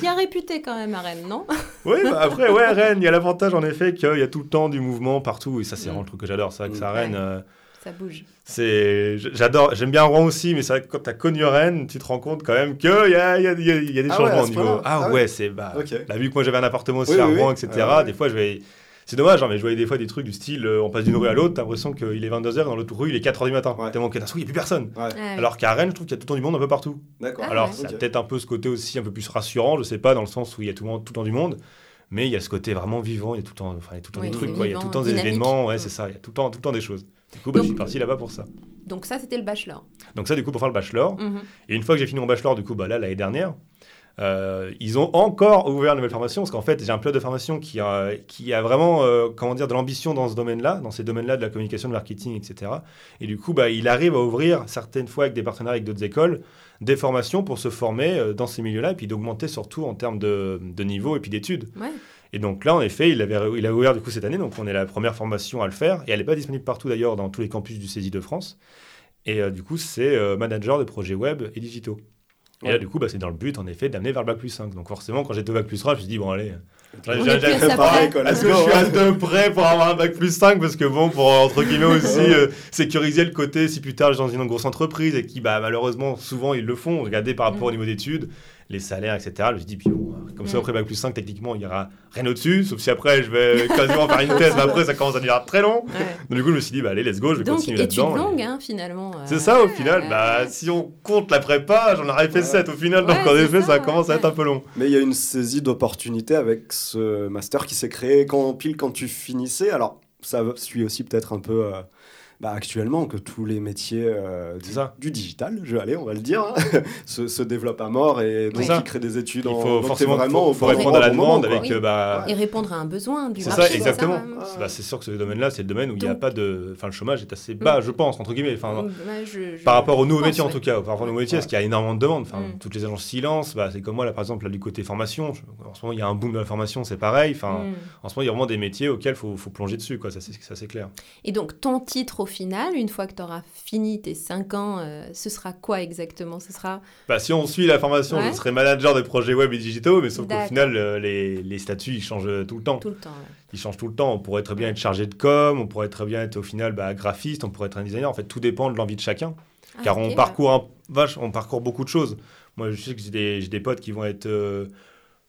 Bien réputé quand même à Rennes, non? Oui, bah après, ouais, Rennes, il y a l'avantage en effet qu'il y a tout le temps du mouvement partout et ça, c'est vraiment le truc que j'adore. C'est vrai que ça, Ouais. Rennes, euh, Ça bouge. c'est, j'adore, j'aime bien Rouen aussi, mais c'est vrai que quand t'as connu Rennes, tu te rends compte quand même qu'il y y, a, il y a- il y a des Ah changements au niveau. Ah, Ah ouais, ouais. c'est, bah, Ok. là, vu que moi j'avais un appartement aussi Oui, à Rouen, oui. etc., ouais. des fois je vais. C'est dommage, hein, mais je voyais des fois des trucs du style, euh, on passe d'une rue à l'autre, t'as l'impression qu'il est 22h, dans l'autre rue, il est 4h du matin. Ouais. Tellement que d'un coup, il n'y a plus personne. Ouais. Alors qu'à Rennes, je trouve qu'il y a tout le temps du monde un peu partout. d'accord. Ah Alors, ouais. ça a peut-être un peu ce côté aussi un peu plus rassurant, je sais pas, dans le sens où il y a tout le, monde- tout le temps du monde, mais il y a ce côté vraiment vivant, il y a tout le temps, enfin, il y a tout le temps Oui, des trucs, quoi, il y a tout le temps des événements, ouais, dynamique. c'est ça, il y a tout le temps, tout le temps des choses. Du coup, bah, je suis parti là-bas pour ça. Donc ça, c'était le bachelor. Donc ça, du coup, pour faire le bachelor. Mhm. Et une fois que j'ai fini mon bachelor, du coup, bah, là, l'année dernière, euh, ils ont encore ouvert une nouvelle formation, parce qu'en fait, j'ai un pilote de formation qui a, qui a vraiment, euh, comment dire, de l'ambition dans ce domaine-là, dans ces domaines-là de la communication, de marketing, etc. Et du coup, bah, il arrive à ouvrir, certaines fois avec des partenaires avec d'autres écoles, des formations pour se former euh, dans ces milieux-là, et puis d'augmenter surtout en termes de, de niveau et puis d'études. Ouais. Et donc là, en effet, il, avait, il a ouvert du coup cette année, donc on est la première formation à le faire, et elle n'est pas disponible partout d'ailleurs dans tous les campus du CESI de France. Et du coup, c'est manager de projets web et digitaux. Et là, du coup, bah, c'est dans le but, en effet, d'amener vers le bac plus 5. Donc forcément, quand j'étais au bac plus 3, je me suis dit, bon, allez, j'ai- sa pareil, quoi. est-ce que je suis à deux près pour avoir un bac plus 5 Parce que bon, pour entre guillemets aussi euh, sécuriser le côté, si plus tard je suis dans une grosse entreprise et qui, bah, malheureusement, souvent ils le font, regardez par rapport au niveau d'études, les salaires, etc. Je me suis dit, puis bon, comme ça, Mm. après bac plus 5, techniquement, il n'y aura rien au-dessus, sauf si après je vais quasiment faire une thèse, mais après ça commence à devenir très long. Ouais. Donc du coup, je me suis dit, bah, allez, let's go, je vais Donc, continuer là-dedans. longues, et- hein, finalement. euh, C'est ça au final, ouais. bah, si on compte la prépa, j'en aurais fait Ouais. 7 au final, donc en effet, ça, ça, ouais, commence à être un peu long. Mais il y a une saisie d'opportunité avec ce master qui s'est créé quand, pile quand tu finissais. Alors, ça suit aussi peut-être un peu euh, bah, actuellement que tous les métiers euh, du, ça. digital, je vais aller, on va le dire, hein, se, se développent à mort et donc ça. ils créent des études Il faut forcément vraiment faut, au faut répondre à la demande moment, avec quoi. euh, bah, Et répondre à un besoin du C'est marché. ça, c'est exactement. hein. Ah. Bah, c'est sûr que ce domaine-là, c'est le domaine où il n'y a pas de. Enfin, le chômage est assez bas, Mm. je pense, entre guillemets. Enfin, Ouais, je- je- par rapport aux nouveaux pense, métiers, en tout cas. Par rapport aux nouveaux métiers, parce qu'il y a énormément de demandes. Enfin, Mm. toutes les agences silence, bah, c'est comme moi, là, par exemple, là, du côté formation. En ce moment, il y a un boom de la formation, c'est pareil. Enfin, Mm. en ce moment, il y a vraiment des métiers auxquels il faut, faut plonger dessus, quoi. Ça, ça, c'est clair. Et donc, ton titre au final, une fois que tu auras fini tes 5 ans, euh, ce sera quoi exactement? Ce sera. Bah, si on suit la formation, Ouais. je serais manager des projets web et digitaux, mais sauf qu'au final, euh, les, les statuts, ils changent euh, tout le temps. Tout le temps. ouais. Ils changent tout le temps. On pourrait très bien être chargé de com, on pourrait très bien être au final bah, graphiste, on pourrait être un designer. En fait, tout dépend de l'envie de chacun. Ah, car on ouais. parcourt un- vache, on parcourt beaucoup de choses. Moi, je sais que j'ai des, des potes qui vont être euh,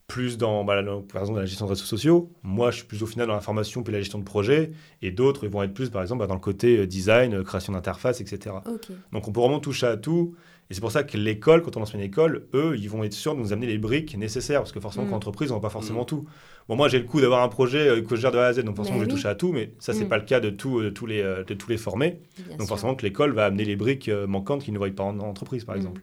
plus dans, bah, dans- par exemple, dans la gestion de réseaux sociaux. Moi, je suis plus au final dans la formation puis la gestion de projet. Et d'autres, ils vont être plus, par exemple, bah, dans le côté euh, design, euh, création d'interface, etc. Donc, on peut vraiment toucher à tout. Et c'est pour ça que l'école, quand on lance une école, eux, ils vont être sûrs de nous amener les briques nécessaires. Parce que forcément, Mm. qu'en entreprise, on n'a pas forcément Mm. tout. Bon, moi, j'ai le coup d'avoir un projet euh, que je gère de A à Z, donc forcément, Mais je vais oui. toucher à tout. Mais ça, c'est Mm. pas le cas de, tout, de tous, les, de tous les formés. Bien Donc, sûr. forcément, que l'école va amener les briques manquantes qu'ils ne voient pas en entreprise, par Mm. exemple.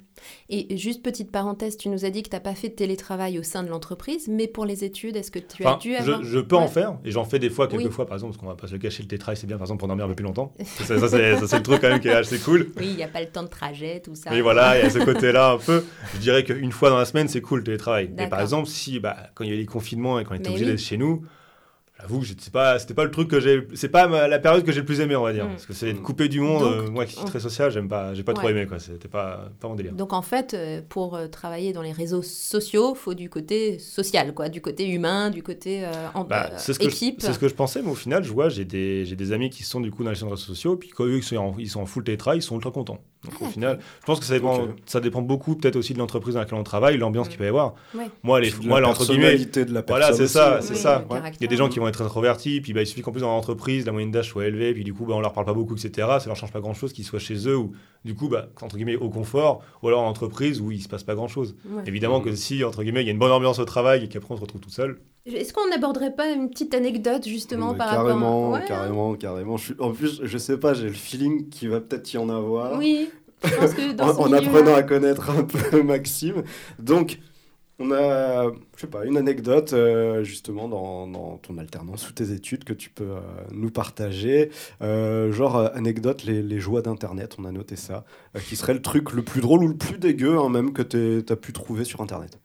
Et juste petite parenthèse, tu nous as dit que tu n'as pas fait de télétravail au sein de l'entreprise, mais pour les études, est-ce que tu Enfin, as dû je, avoir. je peux en faire, et j'en fais des fois, quelques Oui. fois, par exemple, parce qu'on va pas se cacher, le télétravail, c'est bien, par exemple, pour dormir un peu plus longtemps. ça, ça, c'est le truc quand même qui est assez cool. Oui, il n'y a pas le temps de trajet, tout ça. Mais voilà, il y a ce côté-là un peu. Je dirais qu'une fois dans la semaine, c'est cool le télétravail. Mais par exemple, si bah, quand il y a eu les confinements et qu'on était obligé oui. d'être chez nous, j'avoue que c'était pas, c'était pas le truc que j'ai. C'est pas ma- la période que j'ai le plus aimé, on va dire. Mm. Parce que c'est être coupé du monde. Donc, euh, moi qui suis très social, j'aime pas, j'ai pas trop aimé, quoi. C'était pas, pas mon délire. Donc en fait, euh, pour euh, travailler dans les réseaux sociaux, faut du côté social, quoi, du côté humain, du côté euh, en- Bah, euh, ce, équipe. c'est ce que je pensais, mais au final, je vois, j'ai des, j'ai des amis qui sont du coup dans les réseaux sociaux, puis quand eux ils sont, en, ils sont en full télétravail, ils sont ultra contents. Donc, au final, je pense que ça dépend, Ok. ça dépend beaucoup peut-être aussi de l'entreprise dans laquelle on travaille, l'ambiance qu'il peut y avoir. Ouais. Moi, les, De moi, la là, entre guillemets, de la voilà, personne c'est ça, aussi, c'est Oui, ça. Il y a des gens qui vont être introvertis, puis bah, il suffit qu'en plus dans l'entreprise, la moyenne d'âge soit élevée, puis du coup, bah, on leur parle pas beaucoup, etc. Ça leur change pas grand-chose qu'ils soient chez eux, ou du coup, bah, entre guillemets, au confort, ou alors en entreprise où il se passe pas grand-chose. Ouais. Évidemment que si, entre guillemets, il y a une bonne ambiance au travail et qu'après on se retrouve tout seul, Est-ce qu'on n'aborderait pas une petite anecdote justement Mais par carrément, rapport à... Ouais, carrément, carrément. Je suis- En plus, je sais pas, j'ai le feeling qu'il va peut-être y en avoir. Oui, je pense que dans en, apprenant à connaître un peu Maxime. Donc, on a, je sais pas, une anecdote euh, justement dans, dans ton alternance ou tes études que tu peux euh, nous partager. Euh, genre, euh, anecdote, les, les joies d'Internet, on a noté ça, euh, qui serait le truc le plus drôle ou le plus dégueu hein, même que tu as pu trouver sur Internet.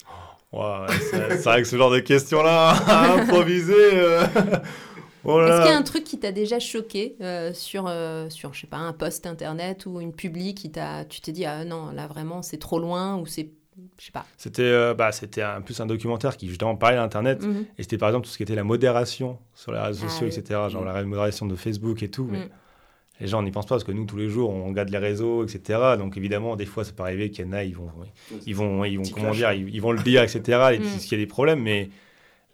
Ouais, c'est vrai que ce genre de questions-là, à improviser. euh, oh Est-ce qu'il y a un truc qui t'a déjà choqué euh, sur, euh, sur, je sais pas, un post internet ou une publi qui t'a, tu t'es dit, ah non, là vraiment c'est trop loin ou c'est, je sais pas. C'était euh, bah, c'était un, plus un documentaire qui justement parlait d'Internet. Mhm. Et c'était par exemple tout ce qui était la modération sur les réseaux Ah sociaux, oui. etc. Genre la modération de Facebook et tout. Mais Mm. Les gens n'y pensent pas parce que nous, tous les jours, on regarde les réseaux, etc. Donc évidemment, des fois, ça peut arriver qu'il y en a, ils vont, ils vont, ils vont comment dire, ils, ils vont le dire, etc. Et Mm. puis, qu'il y a des problèmes. Mais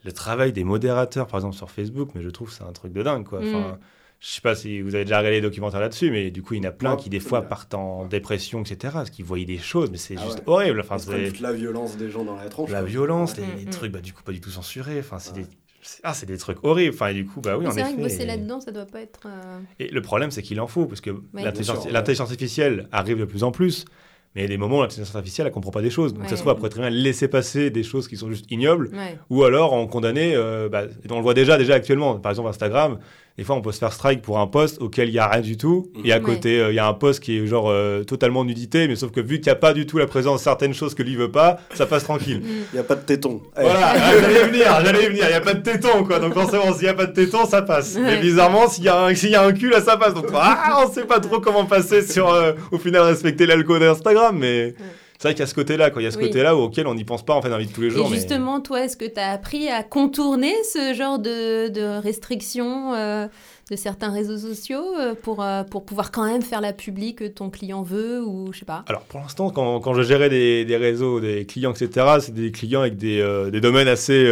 le travail des modérateurs, par exemple, sur Facebook, mais je trouve c'est un truc de dingue, quoi. Enfin, Mm. Je sais pas si vous avez déjà regardé les documentaires là-dessus, mais du coup, il y en a plein Ouais, qui, des fois, bien. partent en dépression, etc. Parce qu'ils voyaient des choses, mais c'est Ah juste ouais. horrible. Enfin, c'est toute la violence des gens dans la tronche. la quoi. violence, les, Mm, les mm. trucs, bah, du coup, pas du tout censurés. Enfin, c'est Ouais. des... Ah, c'est des trucs horribles. Enfin, et du coup, bah oui, c'est vrai que bosser et- là-dedans, ça doit pas être. euh, Et le problème, c'est qu'il en faut, parce que ouais. l'intelligence artificielle arrive de plus en plus, mais il y a des moments où l'intelligence artificielle, elle comprend pas des choses. Donc ça se trouve, elle pourrait très bien laisser passer des choses qui sont juste ignobles, Ouais. ou alors en condamner, euh, bah, on le voit déjà, déjà actuellement, par exemple Instagram, des fois on peut se faire strike pour un post auquel il y a rien du tout, et à Ouais. côté, euh, il y a un post qui est genre euh, totalement nudité, mais sauf que vu qu'il n'y a pas du tout la présence de certaines choses que lui veut pas, ça passe tranquille. Mm. Il n'y a pas de téton. Eh, Voilà, ah, j'allais y venir, j'allais y venir. Il n'y a pas de téton, quoi. Donc forcément, s'il n'y a pas de téton, ça passe. Mais bizarrement, s'il y, a un- s'il y a un cul, là, ça passe. Donc ah, on sait pas trop comment passer sur, euh, au final, respecter l'alcool d'Instagram. Mais c'est vrai qu'il y a ce côté-là, quoi. Il y a ce Oui. côté-là auquel on n'y pense pas, en fait, dans la vie de tous les jours. Et mais- justement, toi, est-ce que tu as appris à contourner ce genre de, de restrictions euh, de certains réseaux sociaux euh, pour, euh, pour pouvoir quand même faire la publi que ton client veut ou je sais pas? Alors pour l'instant, quand, quand je gérais des, des réseaux, des clients, etc., c'est des clients avec des, des domaines assez.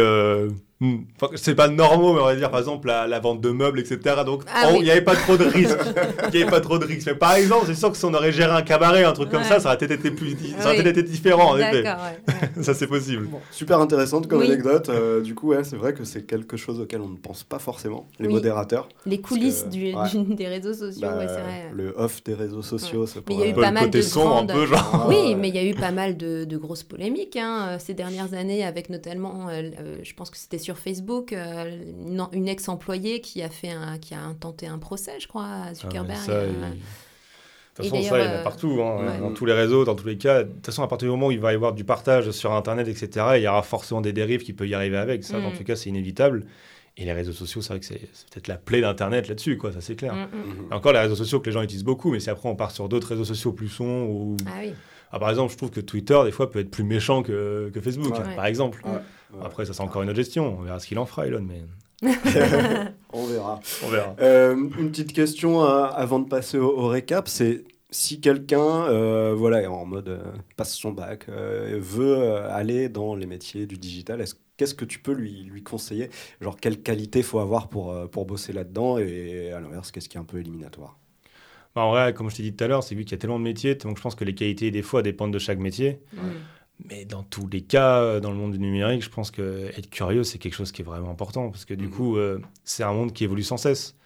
Euh, hmm, enfin, c'est pas normaux, mais on va dire par exemple la, la vente de meubles, etc. Donc Ah il oui. n'y avait pas trop de risques. Il n'y avait pas trop de risques. Mais par exemple, c'est sûr que si on aurait géré un cabaret, un truc comme Ouais. ça, ça aurait peut-être été, plus, ça aurait Oui. peut-être été différent, en effet. Ouais. Ça, c'est possible. Super intéressante comme Oui. anecdote. Euh, du coup, ouais, c'est vrai que c'est quelque chose auquel on ne pense pas forcément, les Oui. modérateurs. Les coulisses que- du, ouais. du- des réseaux sociaux, Bah, ouais, c'est vrai. Le off des réseaux sociaux, ça Mais il y a eu Un peu pas le mal côté de sombre, grandes- un peu, genre. Oui, ouais. mais il y a eu pas mal de, de grosses polémiques hein, euh, ces dernières années, avec notamment, euh, euh, je pense que c'était sur Facebook, euh, une, une ex-employée qui a fait un, qui a tenté un procès, je crois, à Zuckerberg. Ah, ça, euh, il- De toute façon, ça, il y en a euh, partout, hein, ouais. dans tous les réseaux, dans tous les cas. De toute façon, à partir du moment où il va y avoir du partage sur Internet, etc., il y aura forcément des dérives qui peuvent y arriver avec. Ça, Mm. en tout cas, c'est inévitable. Et les réseaux sociaux, c'est vrai que c'est peut-être la plaie d'Internet là-dessus, quoi, ça c'est clair. mm, mm. Et encore les réseaux sociaux que les gens utilisent beaucoup, mais si après on part sur d'autres réseaux sociaux plus sombres, ou... Ah oui. Ah, par exemple, je trouve que Twitter, des fois, peut être plus méchant que, que Facebook, Ouais. par exemple. Ouais. Ouais. Après, ça c'est encore une autre gestion. On verra ce qu'il en fera, Elon, mais On verra. on verra. Euh, une petite question euh, avant de passer au, au récap, c'est si quelqu'un euh, voilà, est en mode euh, passe son bac, euh, veut euh, aller dans les métiers du digital, est-ce- qu'est-ce que tu peux lui, lui conseiller? Genre, quelle qualité faut avoir pour, euh, pour bosser là-dedans? Et à l'inverse, qu'est-ce qui est un peu éliminatoire? Bah, en vrai, comme je t'ai dit tout à l'heure, c'est vu qu'il y a tellement de métiers, donc je pense que les qualités, des fois, dépendent de chaque métier. Mais dans tous les cas, euh, dans le monde du numérique, je pense que être curieux, c'est quelque chose qui est vraiment important parce que du Mhm. coup, euh, c'est un monde qui évolue sans cesse.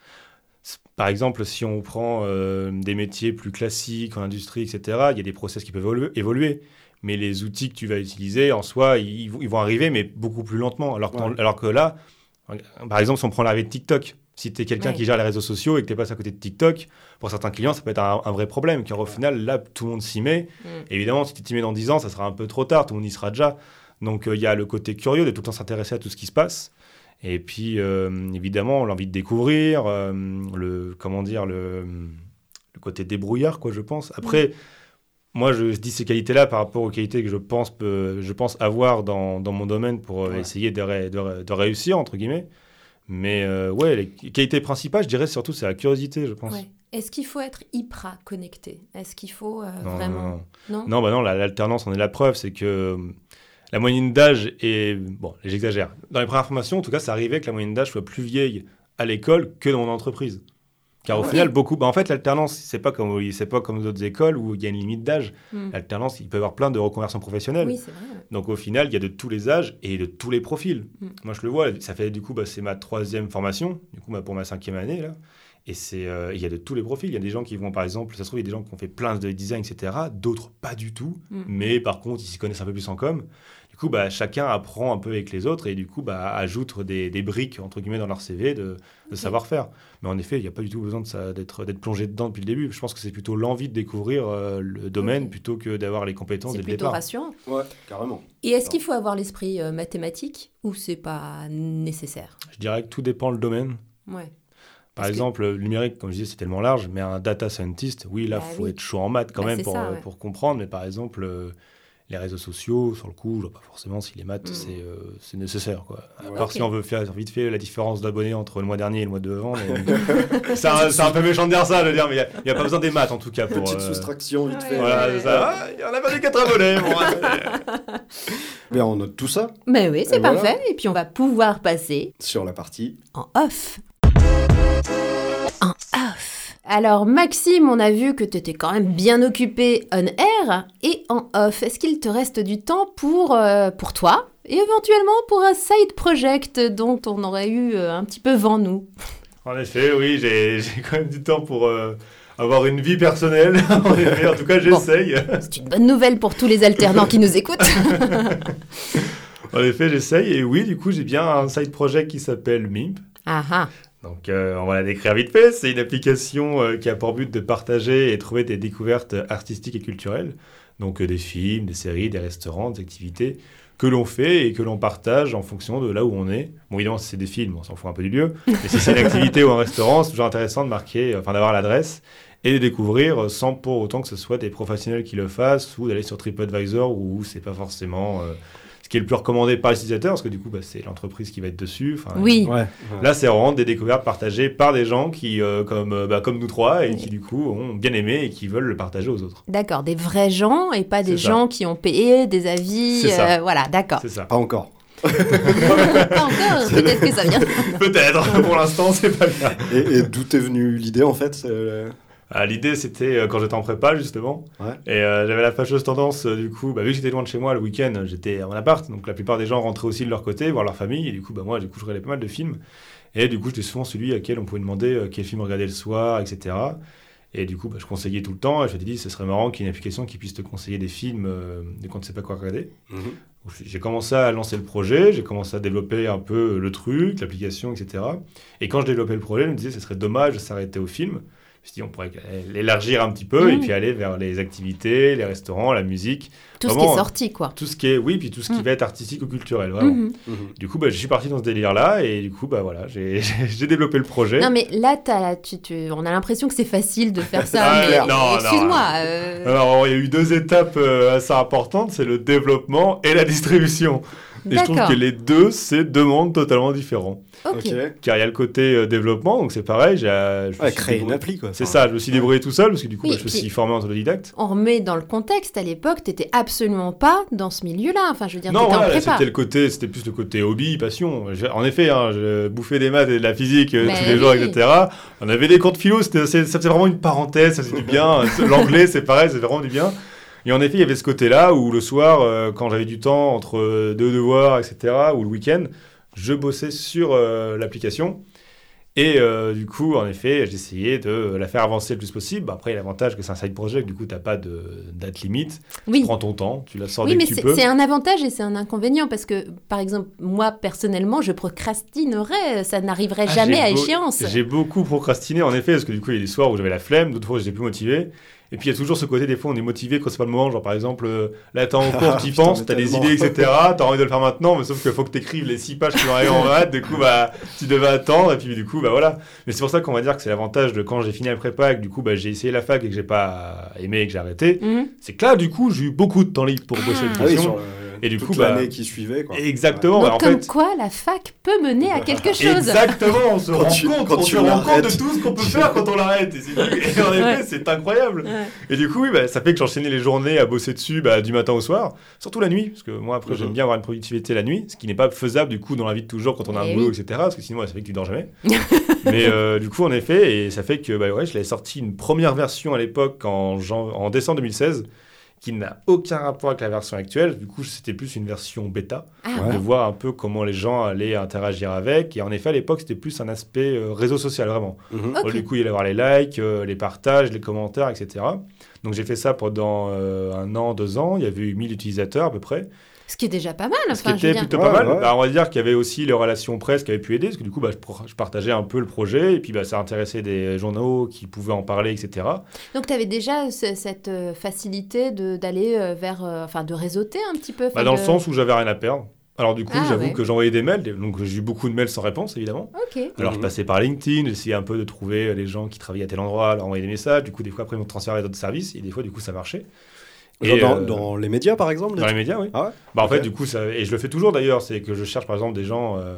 Par exemple, si on prend euh, des métiers plus classiques en industrie, etc., il y a des process qui peuvent évolu- évoluer. Mais les outils que tu vas utiliser, en soi, ils, ils vont- arriver, mais beaucoup plus lentement. Alors, qu'en- Ouais. alors que là, par exemple, si on prend l'arrivée de TikTok, si tu es quelqu'un Ouais. qui gère les réseaux sociaux et que tu passes à côté de TikTok, pour certains clients, ça peut être un, un vrai problème. Car au final, là, tout le monde s'y met. Mm. Évidemment, si tu t'y mets dans 10 ans, ça sera un peu trop tard, tout le monde y sera déjà. Donc euh, il y a le côté curieux de tout le temps s'intéresser à tout ce qui se passe. Et puis, euh, évidemment, l'envie de découvrir, euh, le, comment dire, le, le côté débrouillard, quoi, je pense. Après, moi, je, je dis ces qualités-là par rapport aux qualités que je pense, je pense avoir dans, dans mon domaine pour Ouais. essayer de, ré- de ré- de réussir, entre guillemets. Mais euh, ouais, les qualités principales, je dirais surtout, c'est la curiosité, je pense. Ouais. Est-ce qu'il faut être hyper connecté? Est-ce qu'il faut euh, Non, vraiment? non, Non Non, bah non, la- l'alternance en est la preuve, c'est que euh, la moyenne d'âge est... Bon, j'exagère. Dans les premières formations, en tout cas, ça arrivait que la moyenne d'âge soit plus vieille à l'école que dans mon entreprise. Car au Ouais. final, beaucoup... Bah, en fait, l'alternance, c'est pas comme c'est pas comme d'autres écoles où il y a une limite d'âge. Hmm. L'alternance, il peut y avoir plein de reconversions professionnelles. Oui, c'est vrai. Donc au final, il y a de tous les âges et de tous les profils. Mm. Moi, je le vois, ça fait du coup, bah, c'est ma troisième formation, du coup, bah, pour ma cinquième année, là. Et c'est, euh, il y a de tous les profils. Il y a des gens qui vont, par exemple, ça se trouve, il y a des gens qui ont fait plein de design, etc. D'autres, pas du tout. Mm. Mais par contre, ils s'y connaissent un peu plus en com. Du coup, bah, chacun apprend un peu avec les autres et du coup, bah, ajoute des, des briques, entre guillemets, dans leur CV de, de savoir-faire. Mais en effet, il n'y a pas du tout besoin de ça- d'être, plongé dedans depuis le début. Je pense que c'est plutôt l'envie de découvrir euh, le domaine plutôt que d'avoir les compétences C'est dès le plutôt départ. rassurant. Ouais, carrément. Et est-ce qu'il faut avoir l'esprit euh, mathématique ou c'est pas nécessaire? Je dirais que tout dépend le domaine. Ouais. Par Parce que- exemple, le numérique, comme je disais, c'est tellement large, mais un data scientist, oui, là, Bah il faut oui. être chaud en maths quand Bah, même c'est pour, ça, euh, ouais. pour comprendre. Mais par exemple, euh, les réseaux sociaux, sur le coup, je vois pas forcément si les maths, Mm. c'est euh, c'est nécessaire. Quoi. À Ouais. part si on veut faire vite fait la différence d'abonnés entre le mois dernier et le mois d'avant. mais- c'est un, c'est un peu méchant de dire ça, je veux dire, mais il n'y a, pas besoin des maths en tout cas. Pour, Petite euh, soustraction vite ouais, fait. Voilà, Ouais, ça. Ah, il y en a perdu 4 abonnés. bon, ouais. Mais on note tout ça Mais oui, c'est Et voilà. parfait. Et puis on va pouvoir passer sur la partie. en off. Alors Maxime, on a vu que tu étais quand même bien occupé on air et en off. Est-ce qu'il te reste du temps pour, euh, pour toi et éventuellement pour un side project dont on aurait eu euh, un petit peu vent nous? En effet, oui, j'ai quand même du temps pour euh, avoir une vie personnelle. en effet, en tout cas, j'essaye. C'est une bonne nouvelle pour tous les alternants qui nous écoutent. En effet, j'essaye. Et oui, du coup, j'ai bien un side project qui s'appelle MIMP. ah ah. Donc, euh, on va la décrire vite fait. C'est une application euh, qui a pour but de partager et trouver des découvertes artistiques et culturelles. Donc, euh, des films, des séries, des restaurants, des activités que l'on fait et que l'on partage en fonction de là où on est. Bon, évidemment, si c'est des films, on s'en fout un peu du lieu. Mais si c'est une activité ou un restaurant, c'est toujours intéressant de marquer, enfin, d'avoir l'adresse et de découvrir sans pour autant que ce soit des professionnels qui le fassent ou d'aller sur TripAdvisor où c'est pas forcément ce qui est le plus recommandé par l'utilisateur parce que du coup, bah, c'est l'entreprise qui va être dessus. Enfin, Oui. Ouais. Là, c'est vraiment des découvertes partagées par des gens qui, euh, comme, euh, bah, comme nous trois, et qui du coup ont bien aimé et qui veulent le partager aux autres. D'accord, des vrais gens et pas des ça. gens qui ont payé des avis. Euh, voilà, d'accord. C'est ça. Pas encore. Pas encore, peut-être que ça vient. Peut-être, pour l'instant, c'est pas bien. Et, et d'où est venue l'idée en fait euh, L'idée, c'était euh, quand j'étais en prépa, justement. Ouais. Et euh, j'avais la fâcheuse tendance, euh, du coup, bah, vu que j'étais loin de chez moi le week-end, j'étais à mon appart. Donc la plupart des gens rentraient aussi de leur côté, voir leur famille. Et du coup, bah, moi, du coup, je regardais pas mal de films. Et du coup, j'étais souvent celui à qui on pouvait demander quel film regarder le soir, etc. Et du coup, bah, je conseillais tout le temps. Et je m'étais dit, ce serait marrant qu'il y ait une application qui puisse te conseiller des films dès qu'on ne sait pas quoi regarder. mhm. J'ai commencé à lancer le projet, j'ai commencé à développer un peu le truc, l'application, etc. Et quand je développais le projet, je me disais, ce serait dommage de s'arrêter au film. On pourrait l'élargir un petit peu et Mhm. puis aller vers les activités, les restaurants, la musique, Tout ce qui est sorti, quoi. tout ce qui est, oui, puis tout ce qui Mhm. va être artistique ou culturel, vraiment. Mhm. Mhm. Du coup, bah, je suis parti dans ce délire-là et du coup, bah voilà, j'ai développé le projet. Non, mais là, tu, tu- on a l'impression que c'est facile de faire ça. Ah, mais non. excuse-moi. euh, Alors, il y a eu deux étapes euh, assez importantes, c'est le développement et la distribution. Et je trouve que les deux, c'est deux mondes totalement différents. Ok. Ok. Car il y a le côté euh, développement, donc c'est pareil. j'ai, euh, Ouais, créer une appli quoi. C'est Enfin, ça, je me suis débrouillé tout seul parce que du coup, Oui, bah, je me suis formé en autodidacte. On remet dans le contexte, à l'époque, t'étais absolument pas dans ce milieu-là. Enfin, je veux dire, Non, c'était le côté, c'était plus le côté hobby, passion. En effet, hein, je bouffais des maths et de la physique euh, Mais tous les jours, etc. On avait des cours de philo, c'était- c'est- ça faisait vraiment une parenthèse, ça faisait du bien. L'anglais, c'est pareil, c'est vraiment du bien. Et en effet, il y avait ce côté-là où le soir, euh, quand j'avais du temps entre euh, deux devoirs, etc., ou le week-end, je bossais sur euh, l'application. Et euh, du coup, en effet, j'essayais de la faire avancer le plus possible. Bah, Après, il y a l'avantage que c'est un side project, du coup, tu n'as pas de date limite. Oui. Tu prends ton temps, tu la sors Oui, dès mais que tu c'est peux. c'est un avantage et c'est un inconvénient parce que, par exemple, moi personnellement, je procrastinerais, ça n'arriverait Ah, jamais à échéance. J'ai beaucoup procrastiné, en effet, parce que du coup, il y a des soirs où j'avais la flemme, d'autres fois j'étais plus motivé. Et puis, il y a toujours ce côté, des fois, on est motivé quand c'est pas le moment. Genre, par exemple, euh, là, t'es en cours, t'y penses, t'as des idées, etc. T'as envie de le faire maintenant, mais sauf qu'il faut que t'écrives les six pages qui vont arriver en maths. Du coup, bah, tu devais attendre, et puis, du coup, bah, voilà. Mais c'est pour ça qu'on va dire que c'est l'avantage de quand j'ai fini la prépa, et que du coup, bah, j'ai essayé la fac et que j'ai pas aimé et que j'ai arrêté. Mhm. C'est que là, du coup, j'ai eu beaucoup de temps libre pour bosser Ah. Ah oui, le- Et du toute coup, bah, l'année qui suivait. Quoi. Exactement. Donc, bah, en comme fait, quoi la fac peut mener à quelque chose. Exactement, on se Quand rend tu- compte, quand on tu se rend compte de tout ce qu'on peut faire quand on l'arrête. Et, en effet, Ouais. c'est incroyable. Ouais. Et du coup, oui, bah, ça fait que j'enchaînais les journées à bosser dessus bah, du matin au soir, surtout la nuit, parce que moi après Mhm. j'aime bien avoir une productivité la nuit, ce qui n'est pas faisable du coup dans la vie de toujours quand on a Eh un boulot, oui. etc. Parce que sinon ça fait que tu dors jamais. Mais euh, du coup, en effet, et ça fait que bah, ouais, je l'avais sorti une première version à l'époque en, en décembre 2016 qui n'a aucun rapport avec la version actuelle. Du coup, c'était plus une version bêta, Ah, Ouais. de voir un peu comment les gens allaient interagir avec. Et en effet, à l'époque, c'était plus un aspect euh, réseau social, vraiment. Mhm. Du coup, il allait avoir les likes, euh, les partages, les commentaires, etc. Donc j'ai fait ça pendant euh, un an, deux ans. Il y avait eu 1000 utilisateurs à peu près. Ce qui est déjà pas mal. ce qui Enfin, était dire. plutôt Ouais, pas mal. ouais. Bah, on va dire qu'il y avait aussi les relations presse qui avaient pu aider. Parce que du coup, bah, je, partageais un peu le projet. Et puis bah, ça intéressait des journaux qui pouvaient en parler, etc. Donc, tu avais déjà ce- cette euh, facilité d'aller euh, vers. euh, Enfin, de réseauter un petit peu. Bah, dans le sens où j'avais rien à perdre. Alors du coup, Ah, j'avoue ouais. que j'envoyais des mails. Donc j'ai eu beaucoup de mails sans réponse, évidemment. Alors, je Mhm. passais par LinkedIn, j'essayais un peu de trouver les gens qui travaillaient à tel endroit, leur envoyer des messages. Du coup, des fois, après, ils m'ont transféré à d'autres services. Et des fois, du coup, ça marchait. Genre Et, dans, euh, dans les médias, par exemple Dans les médias, oui. Ah ouais Bah, en fait, du coup, ça, et je le fais toujours d'ailleurs, c'est que je cherche par exemple des gens euh,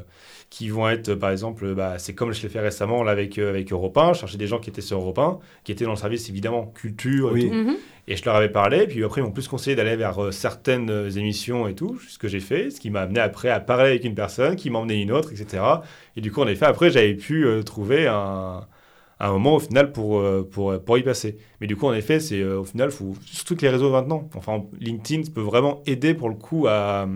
qui vont être, euh, par exemple, bah, c'est comme je l'ai fait récemment là avec, euh, avec Europe 1, je cherchais des gens qui étaient sur Europe 1, qui étaient dans le service évidemment culture et Oui. tout. Mhm. Et je leur avais parlé, puis après ils m'ont plus conseillé d'aller vers euh, certaines émissions et tout, ce que j'ai fait, ce qui m'a amené après à parler avec une personne, qui m'a emmené une autre, etc. Et du coup, en effet, après j'avais pu euh, trouver un, un moment au final pour, euh, pour, pour y passer. Mais du coup, en effet, c'est euh, au final, faut, surtout que les réseaux maintenant, enfin LinkedIn peut vraiment aider pour le coup à,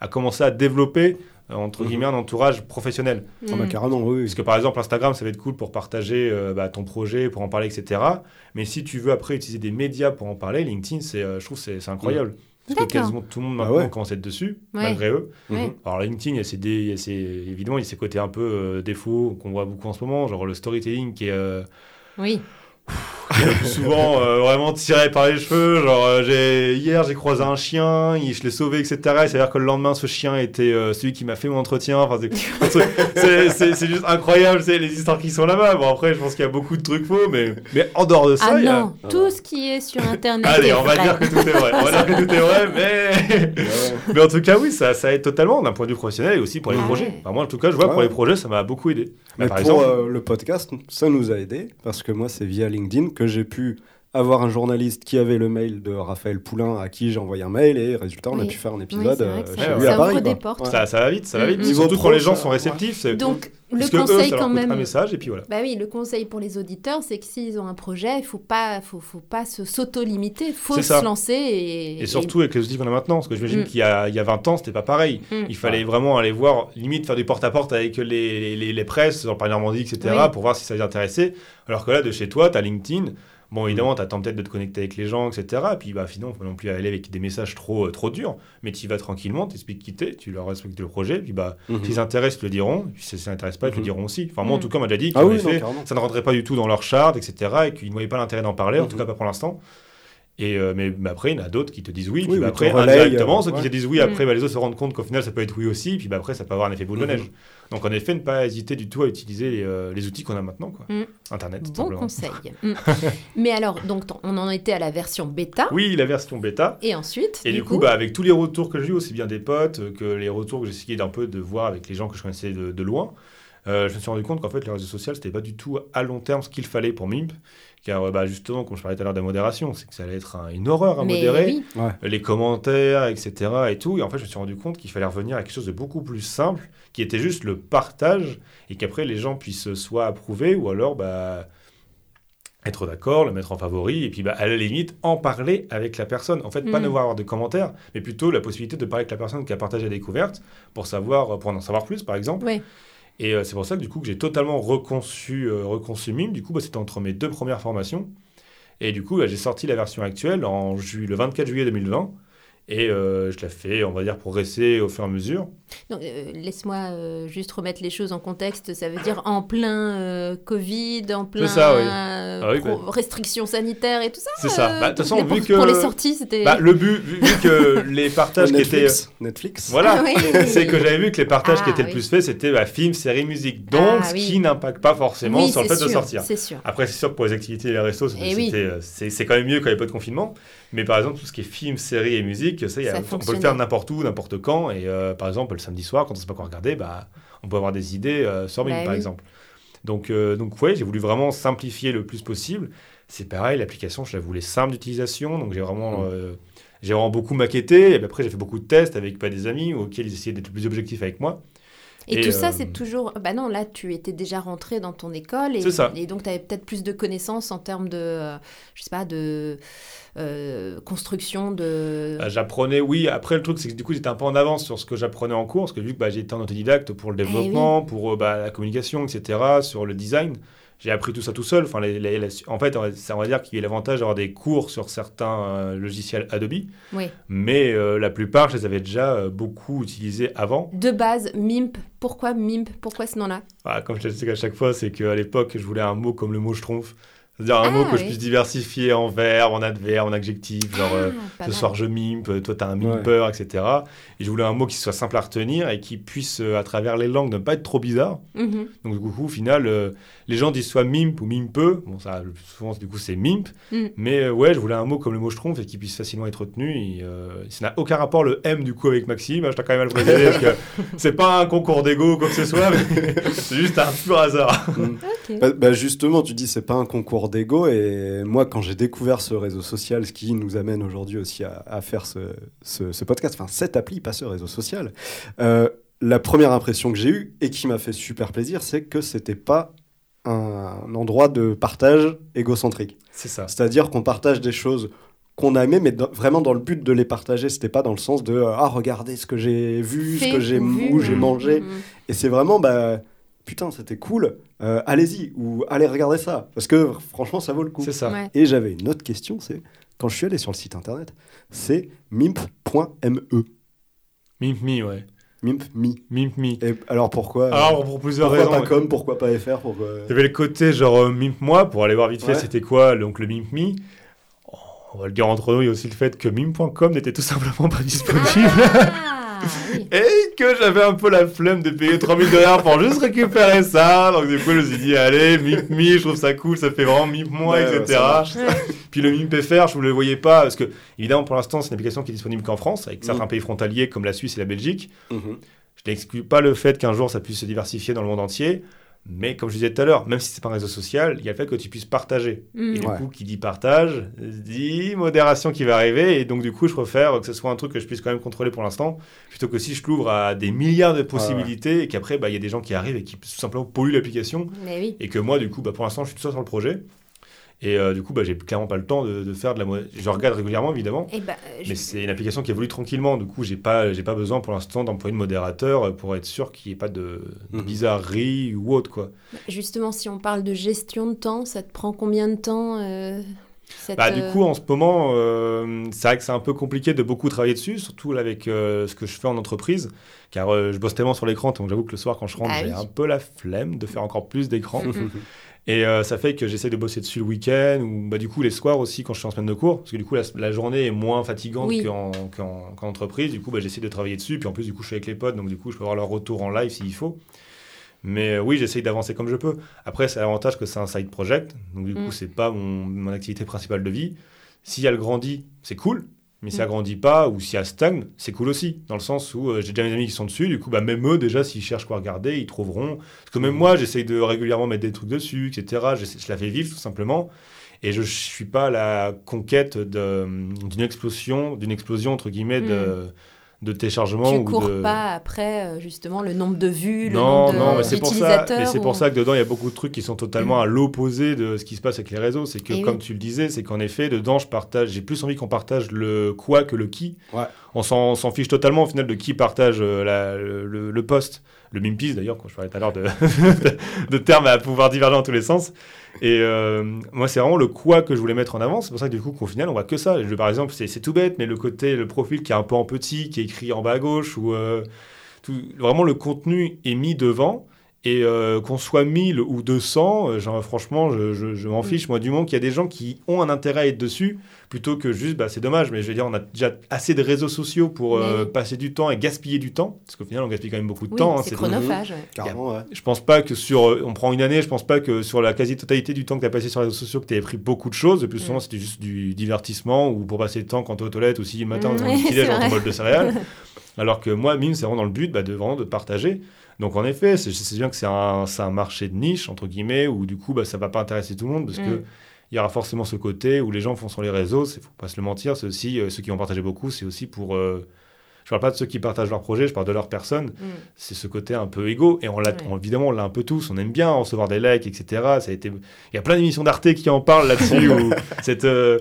à commencer à développer, euh, entre Mhm. guillemets, un entourage professionnel. Ah bah, carrément, oui. Parce que par exemple, Instagram, ça va être cool pour partager euh, bah, ton projet, pour en parler, etc. Mais si tu veux après utiliser des médias pour en parler, LinkedIn, c'est, euh, je trouve c'est incroyable. Parce que quasiment tout le monde Ah maintenant ouais. commence à être dessus, Ouais. malgré eux. Ouais. Mhm. Alors LinkedIn, il y a ses, dé- il y a ses- évidemment, il y a ses côtés un peu euh, défauts qu'on voit beaucoup en ce moment, genre le storytelling qui est, euh, Oui. Souvent euh, vraiment tiré par les cheveux. Genre, euh, j'ai, hier, j'ai croisé un chien, il- je l'ai sauvé, etc. Et c'est-à-dire que le lendemain, ce chien était euh, celui qui m'a fait mon entretien. Enfin, c'est, c'est, c'est- c'est juste incroyable, c'est les histoires qui sont là-bas. Bon, après, je pense qu'il y a beaucoup de trucs faux, mais, mais en dehors de ça, Ah il y a- non, tout ce qui est sur Internet. Allez, est on va vrai. dire que tout est vrai. On va dire que tout est vrai, mais... mais en tout cas, oui, ça, ça aide totalement d'un point de vue professionnel et aussi pour les Ah projets. Enfin, moi, en tout cas, je vois Ouais. pour les projets, ça m'a beaucoup aidé. Bah, Mais par pour exemple, euh, le podcast, ça nous a aidé parce que moi, c'est via LinkedIn que j'ai pu avoir un journaliste qui avait le mail de Raphaël Poulain à qui j'ai envoyé un mail et résultat, on a pu faire un épisode euh, chez ça, lui ça à Paris. ouvre des quoi. portes. Ouais. ça, ça va vite, ça va vite. Niveau Surtout quand les gens sont réceptifs. Donc, parce le que eux, conseil ça leur quand coûte un même. message et puis voilà. Bah oui, le conseil pour les auditeurs, c'est que s'ils ont un projet, il faut pas, faut, faut pas se s'auto-limiter, il faut ça. se lancer et, Et surtout avec les outils qu'on a maintenant, parce que j'imagine Mm. qu'il y a, il y a 20 ans, c'était pas pareil. Mm. Il fallait vraiment aller voir, limite faire du porte-à-porte avec les, les, les presses, sur le Paris Normandie, etc., Oui. pour voir si ça les intéressait. Alors que là, de chez toi, tu as LinkedIn. Bon, évidemment, tu attends peut-être de te connecter avec les gens, etc. Et puis, bah, finalement, faut pas non plus aller avec des messages trop, euh, trop durs. Mais tu y vas tranquillement, tu expliques qui t'es, tu leur expliques le projet. Puis, bah, Mhm. s'ils s'intéressent, ils te le diront. Et puis, si ça s'intéresse pas, ils te le Mhm. diront aussi. Enfin, moi, en Mm. tout cas, on m'a déjà dit Ah oui, carrément. ça ne rentrait pas du tout dans leur charte, etc. Et qu'ils ne voyaient pas l'intérêt d'en parler, en tout Mhm. cas pas pour l'instant. Et euh, mais, mais après, il y en a d'autres qui te disent oui, Oui, puis bah, après, indirectement, euh, ceux qui te disent oui, après, bah, les autres se rendent compte qu'au final, ça peut être oui aussi, puis bah, après, ça peut avoir un effet boule de Mhm. neige. Donc, en effet, ne pas hésiter du tout à utiliser les, euh, les outils qu'on a maintenant, quoi. Mhm. Internet, tout Bon simplement. conseil. Mm. Mais alors, donc, on en était à la version bêta. Oui, la version bêta. Et ensuite, Et du, coup, bah, avec tous les retours que j'ai eu, aussi bien des potes que les retours que j'ai essayé d'un peu de voir avec les gens que je connaissais de, de loin, euh, je me suis rendu compte qu'en fait, les réseaux sociaux, c'était pas du tout à long terme ce qu'il fallait pour MIMP. Car, euh, bah, justement, comme je parlais tout à l'heure de la modération, c'est que ça allait être un- une horreur à mais modérer. oui, les commentaires, etc. et tout. Et en fait, je me suis rendu compte qu'il fallait revenir à quelque chose de beaucoup plus simple, qui était juste le partage, et qu'après les gens puissent soit approuver, ou alors bah, être d'accord, le mettre en favori, et puis bah, à la limite en parler avec la personne. En fait, pas Mm. ne voir avoir de commentaires, mais plutôt la possibilité de parler avec la personne qui a partagé la découverte, pour, savoir, pour en savoir plus, par exemple. ouais. Et euh, c'est pour ça que du coup que j'ai totalement reconçu, euh, reconçu Mime. Du coup, bah, c'était entre mes deux premières formations. Et du coup, là, j'ai sorti la version actuelle en ju- le 24 juillet 2020. Et euh, je la fais, on va dire, progresser au fur et à mesure. Donc, euh, laisse-moi euh, juste remettre les choses en contexte. Ça veut dire en plein euh, Covid, en plein ça, oui. euh, Ah oui, bah. restrictions sanitaires et tout ça. C'est ça. euh, Bah, de toute façon, vu pour, que- pour les sorties, c'était. Bah, le but, vu, vu que les partages qui étaient... Netflix. Voilà, Ah oui. c'est que j'avais vu que les partages qui Ah, étaient oui. le plus faits, c'était bah, film, série, musique. Donc, Ah, ce oui. qui n'impacte pas forcément oui, sur le fait de sortir. C'est sûr. Après, c'est sûr que pour les activités et les restos, c'était- Eh oui. c'était, c'est c'est quand même mieux quand il n'y a pas de confinement. Mais par exemple, tout ce qui est film, série et musique, ça, y a- Ça on peut le faire n'importe où, n'importe quand. Et euh, par exemple, le samedi soir, quand on ne sait pas quoi regarder, bah, on peut avoir des idées euh, sur Bah par oui. exemple. Donc, euh, donc ouais, j'ai voulu vraiment simplifier le plus possible. C'est pareil, l'application, je la voulais simple d'utilisation. Donc, j'ai vraiment, Mm. euh, j'ai vraiment beaucoup maquetté. Et puis après, j'ai fait beaucoup de tests avec pas des amis auxquels ils essayaient d'être plus objectifs avec moi. Et, Et, tout ça, euh, c'est toujours. Bah non, là, tu étais déjà rentré dans ton école et, ça. et donc tu avais peut-être plus de connaissances en termes de, euh, je sais pas, de euh, construction de. Euh, J'apprenais, oui. Après, le truc, c'est que du coup, j'étais un peu en avance sur ce que j'apprenais en cours, parce que vu que bah, j'étais en autodidacte pour le Eh développement, pour euh, bah, la communication, etc., sur le design, j'ai appris tout ça tout seul. Enfin, les- les- les- en fait, ça, on va dire qu'il y a l'avantage d'avoir des cours sur certains euh, logiciels Adobe, Oui. mais euh, la plupart, je les avais déjà euh, beaucoup utilisés avant. De base, MIMP. Pourquoi MIMP? Pourquoi ce nom-là? Ah, comme je te dis à chaque fois, c'est qu'à l'époque, je voulais un mot comme le mot schtroumpf. C'est-à-dire un Ah, mot que je puisse diversifier en verbe, en adverbe, en adjectif, genre euh, Ah, pas ce soir je mimpe, euh, toi t'as un mimper, etc. Et je voulais un mot qui soit simple à retenir et qui puisse, euh, à travers les langues, ne pas être trop bizarre. Mhm. Donc du coup, au final, euh, les gens disent soit mimp ou mimpeux. Bon, ça, le plus souvent, du coup, c'est mimp. Mm. Mais euh, ouais, je voulais un mot comme le mot schtroumpf et qui puisse facilement être retenu. Et, euh, ça n'a aucun rapport le M du coup avec Maxime. Je t'ai quand même à le préciser parce que c'est pas un concours d'ego ou quoi que ce soit, mais c'est juste un pur hasard. Bah, bah, justement, tu dis c'est pas un concours d'ego et moi quand j'ai découvert ce réseau social, ce qui nous amène aujourd'hui aussi à, à faire ce, ce- ce podcast, enfin cette appli, pas ce réseau social, euh, la première impression que j'ai eue et qui m'a fait super plaisir, c'est que c'était pas un endroit de partage égocentrique. C'est ça. C'est-à-dire qu'on partage des choses qu'on a aimées, mais dans- vraiment dans le but de les partager. C'était pas dans le sens de ah regardez ce que j'ai vu, ce que j'ai ou j'ai mangé. mhm. Et c'est vraiment, bah, putain, c'était cool, euh, allez-y, ou allez regarder ça, parce que franchement, ça vaut le coup. C'est ça. Ouais. Et j'avais une autre question, c'est, quand je suis allé sur le site internet, c'est mimp.me. Mimp me, ouais. Mimp.me. Mimp me. Et alors pourquoi euh, Alors, pour plusieurs Pourquoi raisons. pas com, pourquoi pas fr pourquoi... Il y avait le côté genre euh, Mimp moi pour aller voir vite fait Ouais. c'était quoi donc le Mimp me. Oh, on va le dire entre nous, il y a aussi le fait que Mimp.com n'était tout simplement pas disponible Ah, oui. et que j'avais un peu la flemme de payer 3000 dollars pour juste récupérer ça. Donc du coup, je me suis dit, allez, Mimp me, je trouve ça cool, ça fait vraiment Mimp moi, Ouais, etc. Puis le Mimp FR, je ne le voyais pas parce que, évidemment, pour l'instant, c'est une application qui est disponible qu'en France, avec certains Mm. pays frontaliers comme la Suisse et la Belgique. Mhm. Je n'exclus pas le fait qu'un jour ça puisse se diversifier dans le monde entier. Mais comme je disais tout à l'heure, même si c'est pas un réseau social, il y a le fait que tu puisses partager. Mm. Et du Ouais. coup, qui dit partage, dit modération qui va arriver. Et donc, du coup, je préfère que ce soit un truc que je puisse quand même contrôler pour l'instant, plutôt que si je l'ouvre à des milliards de possibilités et qu'après, bah, il y a des gens qui arrivent et qui tout simplement polluent l'application. Oui. Et que moi, du coup, bah, pour l'instant, je suis tout seul sur le projet. Et euh, du coup, bah, j'ai clairement pas le temps de, de faire de la. Je regarde régulièrement, évidemment. Et bah, je- Mais c'est une application qui évolue tranquillement. Du coup, j'ai pas, j'ai pas besoin pour l'instant d'employer de modérateur euh, pour être sûr qu'il n'y ait pas de, de Mhm. bizarrerie ou autre, quoi. Justement, si on parle de gestion de temps, ça te prend combien de temps euh, cette, Bah, du coup, en ce moment, euh, c'est vrai que c'est un peu compliqué de beaucoup travailler dessus, surtout avec euh, ce que je fais en entreprise, car euh, je bosse tellement sur l'écran, donc j'avoue que le soir, quand je rentre, Ah j'ai oui. un peu la flemme de faire encore plus d'écran. Et euh, ça fait que j'essaie de bosser dessus le week-end, ou bah, du coup les soirs aussi quand je suis en semaine de cours, parce que du coup la, la journée est moins fatigante Oui. qu'en, qu'en- qu'en entreprise, du coup bah, j'essaie de travailler dessus, puis en plus du coup je suis avec les potes, donc du coup je peux avoir leur retour en live s'il faut. Mais euh, oui, j'essaye d'avancer comme je peux. Après, c'est l'avantage que c'est un side project, donc du Mm. coup c'est pas mon, mon activité principale de vie. Si elle grandit, c'est cool. Mais si Mm. elle grandit pas ou si elle stagne, c'est cool aussi. Dans le sens où euh, j'ai déjà mes amis qui sont dessus, du coup, bah, même eux, déjà, s'ils cherchent quoi regarder, ils trouveront. Parce que même moi, j'essaye de régulièrement mettre des trucs dessus, etc. Je, la fais vivre tout simplement. Et je ne suis pas à la conquête de- d'une explosion, d'une explosion, entre guillemets, de, de téléchargement. tu ou cours de... pas après euh, justement le nombre de vues, le Non, nombre de- non, mais c'est pour ça. d'utilisateurs Mais c'est ou- pour ça que dedans il y a beaucoup de trucs qui sont totalement à l'opposé de ce qui se passe avec les réseaux. C'est que, Eh comme oui. tu le disais, c'est qu'en effet, dedans, je partage. J'ai plus envie qu'on partage le quoi que le qui. Ouais. On s'en on s'en fiche totalement au final de qui partage euh, la- le, le, le post. Le meme piece d'ailleurs, quand je parlais tout à l'heure de, de termes à pouvoir diverger dans tous les sens. Et euh, moi, c'est vraiment le quoi que je voulais mettre en avant. C'est pour ça que du coup, qu'au final, on voit que ça. Par exemple, c'est tout bête, mais le côté, le profil qui est un peu en petit, qui est écrit en bas à gauche, ou euh, vraiment le contenu est mis devant. Et euh, qu'on soit 1000 ou 200, euh, genre, franchement, je, je- je m'en fiche. Moi, du moment qu'il y a des gens qui ont un intérêt à être dessus, plutôt que juste, bah, c'est dommage, mais je veux dire, on a déjà assez de réseaux sociaux pour euh, Mais- passer du temps et gaspiller du temps. Parce qu'au final, on gaspille quand même beaucoup de Oui, temps. hein, c'est c'est- chronophage. ouais. Carrément, ouais. je pense pas que sur. On prend une année, je pense pas que sur la quasi-totalité du temps que tu as passé sur les réseaux sociaux, que tu avais pris beaucoup de choses. Le plus souvent, Mm. c'était juste du divertissement ou pour passer le temps quand tu es aux toilettes aussi le matin Mm, dans ouais, le petit ton vrai. bol de céréales. Alors que moi, mime, c'est vraiment dans le but bah, de, vraiment de partager. Donc en effet, c'est c'est bien que c'est un, marché de niche, entre guillemets, où du coup, bah, ça va pas intéresser tout le monde parce Mm. que. Il y aura forcément ce côté où les gens font sur les réseaux, il faut pas se le mentir, c'est aussi euh, ceux qui ont partagé beaucoup, c'est aussi pour. euh, je parle pas de ceux qui partagent leur projet, je parle de leur personne Mm. c'est ce côté un peu égo et on l'a Ouais. évidemment on l'a un peu tous on aime bien recevoir des likes etc ça a été il y a plein d'émissions d'Arte qui en parlent là-dessus cette euh,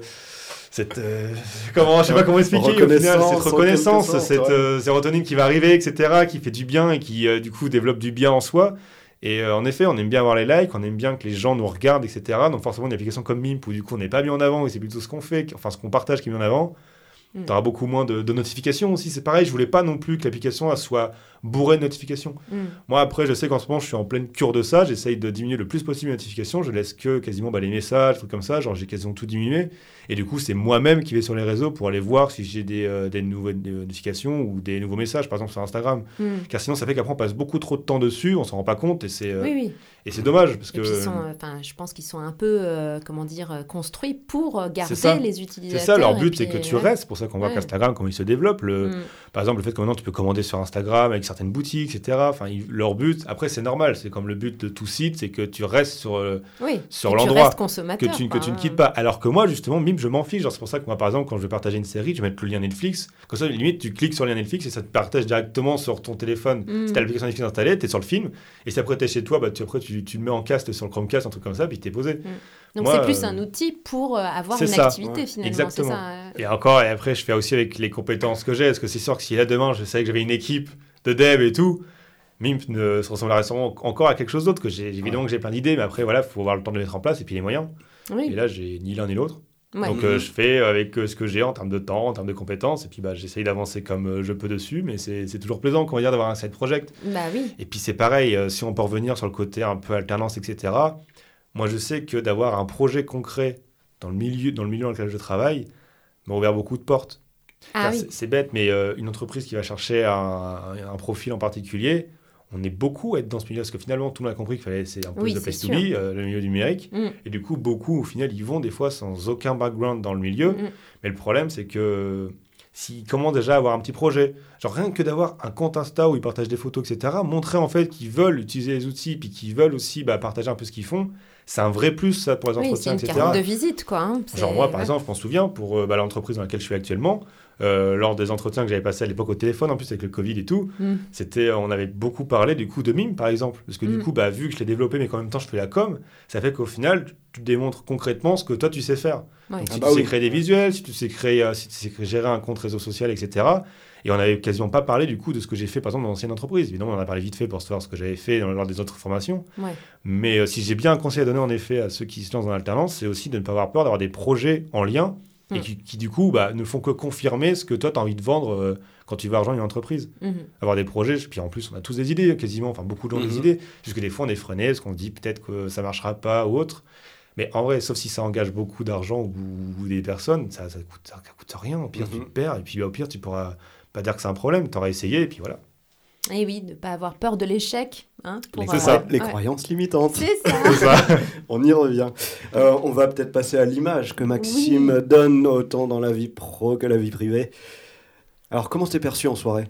cette euh, comment je sais pas comment expliquer au final Reconnaissance, cette reconnaissance sorte, cette ouais. euh, sérotonine qui va arriver etc qui fait du bien et qui euh, du coup développe du bien en soi et euh, en effet, on aime bien avoir les likes, on aime bien que les gens nous regardent, etc. Donc forcément, une application comme Mimp, où du coup on n'est pas mis en avant, et c'est plutôt ce qu'on fait, enfin ce qu'on partage qui est mis en avant, Mm. tu auras beaucoup moins de, de notifications aussi. C'est pareil, je voulais pas non plus que l'application soit bourrée de notifications. Mm. Moi, après, je sais qu'en ce moment, je suis en pleine cure de ça. J'essaye de diminuer le plus possible les notifications. Je laisse que quasiment bah, les messages, trucs comme ça. Genre, j'ai quasiment tout diminué. Et du coup, c'est moi-même qui vais sur les réseaux pour aller voir si j'ai des, euh, des nouvelles notifications ou des nouveaux messages, par exemple sur Instagram. Mm. Car sinon, ça fait qu'après, on passe beaucoup trop de temps dessus, on s'en rend pas compte et c'est euh, Oui, oui. et c'est dommage parce Et que puis, ils sont, euh, je pense qu'ils sont un peu, comment dire, construits pour garder les c'est utilisateurs. ça leur but, c'est que tu ouais. restes. C'est pour ça qu'on voit Ouais. qu'Instagram, comment il se développe. Le, Mm. Par exemple, le fait que maintenant tu peux commander sur Instagram avec certaines boutiques, etc. Enfin, ils- leur but, après c'est normal, c'est comme le but de tout site, c'est que tu restes sur, euh, Oui. sur l'endroit que tu, que tu ne hein. quittes pas. Alors que moi, justement, Mime, je m'en fiche. Genre, C'est pour ça que moi, par exemple, quand je vais partager une série, je vais mettre le lien Netflix. Comme ça, limite, tu cliques sur le lien Netflix et ça te partage directement sur ton téléphone. Mm. Si tu as l'application Netflix installée, tu es sur le film. Et si après tu es chez toi, bah, tu, après tu, tu le mets en cast sur le Chromecast, un truc comme ça, puis tu es posé. Donc c'est plus euh, un outil pour euh, avoir une ça, activité ouais. finalement. Exactement. Ça. euh. Et encore, et après, je fais aussi avec les compétences que j'ai. Parce que c'est sûr que si là, demain, je savais que j'avais une équipe de dev et tout, Mimp ne se ressemblerait sûrement encore à quelque chose d'autre. Que j'ai évidemment que j'ai plein d'idées, mais après, voilà, il faut avoir le temps de les mettre en place et puis les moyens. Et Oui. là, j'ai ni l'un ni l'autre. Ouais. Donc, euh, je fais avec euh, ce que j'ai en termes de temps, en termes de compétences. Et puis, bah, j'essaye d'avancer comme euh, je peux dessus. Mais c'est c'est toujours plaisant, on va dire, d'avoir un side project. Bah oui. Et puis c'est pareil, euh, si on peut revenir sur le côté un peu alternance, etc. Moi, je sais que d'avoir un projet concret dans le milieu dans, le milieu dans lequel je travaille m'a ouvert beaucoup de portes. Ah oui. c'est- bête, mais euh, une entreprise qui va chercher un, un profil en particulier, on est beaucoup à être dans ce milieu parce que finalement, tout le monde a compris qu'il fallait c'est un peu Oui, c'est place to be, euh, le milieu numérique. Mm. Et du coup, beaucoup au final, ils vont des fois sans aucun background dans le milieu. Mm. Mais le problème, c'est que s'ils commencent déjà à avoir un petit projet, genre rien que d'avoir un compte Insta où ils partagent des photos, etc., montrer en fait qu'ils veulent utiliser les outils, puis qu'ils veulent aussi bah, partager un peu ce qu'ils font, c'est un vrai plus ça pour les Oui, c'est entretiens, une etc. carte de visite quoi. hein. Genre moi, par ouais. exemple, je m'en souviens, pour euh, bah, l'entreprise dans laquelle je suis actuellement, euh, lors des entretiens que j'avais passés à l'époque au téléphone, en plus avec le Covid et tout, Mm. c'était, on avait beaucoup parlé du coup de mime, par exemple. Parce que du Mm. coup, bah, vu que je l'ai développé, mais qu'en même temps je fais la com, ça fait qu'au final, tu démontres concrètement ce que toi tu sais faire. Ouais. Donc, Ah si bah tu sais oui. créer des visuels, si tu sais créer, euh, si tu sais créer- gérer un compte réseau social, etc. Et on n'avait quasiment pas parlé du coup de ce que j'ai fait par exemple dans l'ancienne entreprise. Évidemment, on en a parlé vite fait pour savoir ce que j'avais fait dans- lors des autres formations. Ouais. Mais euh, si j'ai bien un conseil à donner en effet à ceux qui se lancent dans l'alternance, c'est aussi de ne pas avoir peur d'avoir des projets en lien et Mm. qui, qui, du coup bah, ne font que confirmer ce que toi tu as envie de vendre euh, quand tu vas rejoindre une entreprise. Mhm. Avoir des projets, puis en plus on a tous des idées quasiment, enfin beaucoup de gens ont des Mhm. idées, juste que des fois on est freiné parce qu'on se dit peut-être que ça marchera pas ou autre. Mais en vrai, sauf si ça engage beaucoup d'argent ou, ou des personnes, ça, ça, coûte, ça coûte rien. Au pire, tu Mhm. te perds et puis au pire, tu pourras pas dire que c'est un problème. Tu auras essayé et puis voilà. Et oui, de pas avoir peur de l'échec. Hein, pour, C'est ça. Les ouais. croyances limitantes. C'est ça. C'est ça. On y revient. Euh, on va peut-être passer à l'image que Maxime donne autant dans la vie pro que la vie privée. Alors, comment t'es perçu en soirée?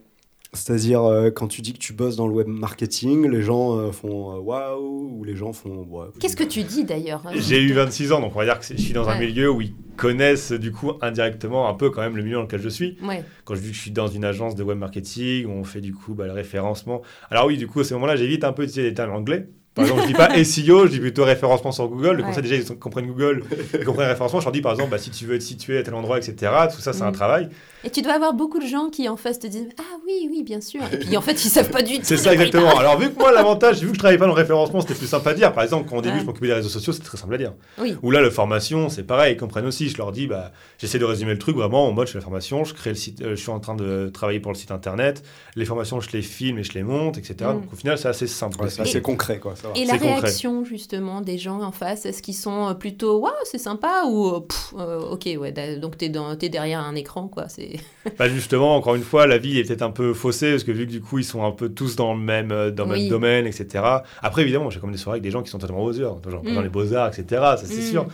C'est-à-dire, euh, quand tu dis que tu bosses dans le web marketing, les gens euh, font euh, waouh ou les gens font. ouais, Qu'est-ce que tu dis d'ailleurs hein, J'ai eu 26 ans, donc on va dire que c'est- je suis dans un milieu où ils connaissent du coup indirectement un peu quand même le milieu dans lequel je suis. Ouais. Quand je dis que je suis dans une agence de web marketing, où on fait du coup bah, le référencement. Alors oui, du coup, à ce moment-là, j'évite un peu d'utiliser les termes anglais. Par exemple, je dis pas SEO, je dis plutôt référencement sur Google. Comme Ouais. ça, déjà, ils comprennent Google, ils comprennent référencement. Je leur dis, par exemple, bah, si tu veux être situé à tel endroit, etc. Tout ça, c'est un Mm. travail. Et tu dois avoir beaucoup de gens qui en face te disent Ah oui, oui, bien sûr. Et puis en fait, ils savent pas du tout. C'est ça exactement. Alors vu que moi l'avantage, vu que je travaillais pas dans le référencement, c'était plus simple à dire. Par exemple, quand au début Ouais. je m'occupais des réseaux sociaux, c'est très simple à dire. Oui. Ou là, la formation, c'est pareil, ils comprennent aussi. Je leur dis, bah, j'essaie de résumer le truc vraiment en mode je fais la formation, je crée le site, euh, je suis en train de travailler pour le site internet, les formations, je les filme et je les monte, etc. Mm. Donc au final, c'est assez simple. Ouais, aussi. c'est assez concret, quoi. Ça va. Et la concret. réaction justement des gens en face, est-ce qu'ils sont euh, plutôt waouh c'est sympa ou euh, Pff, euh, ok ouais donc t'es dans t'es derrière un écran quoi c'est Bah, justement, encore une fois, la vie est peut-être un peu faussée parce que vu que du coup ils sont un peu tous dans le même, dans le Oui. même domaine, etc. Après, évidemment, j'ai comme des soirées avec des gens qui sont totalement aux heures, genre Mm. dans les beaux-arts, etc. Ça, c'est Mm. sûr.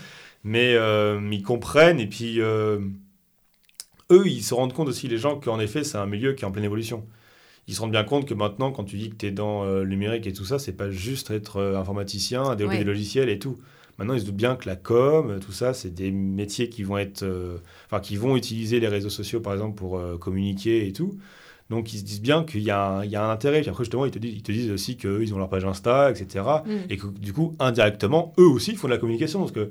Mais euh, ils comprennent et puis euh, eux, ils se rendent compte aussi, les gens, qu'en effet, c'est un milieu qui est en pleine évolution. Ils se rendent bien compte que maintenant, quand tu dis que tu es dans euh, le numérique et tout ça, c'est pas juste être euh, informaticien, développer Ouais. des logiciels et tout. Maintenant, ils se doutent bien que la com, euh, tout ça, c'est des métiers qui vont être, euh, enfin, qui vont utiliser les réseaux sociaux, par exemple, pour euh, communiquer et tout. Donc, ils se disent bien qu'il y, a un- il y a un intérêt. Puis après, justement, ils te disent, ils te disent aussi qu'eux, ils ont leur page Insta, etc. Mm. Et que du coup, indirectement, eux aussi font de la communication. Parce que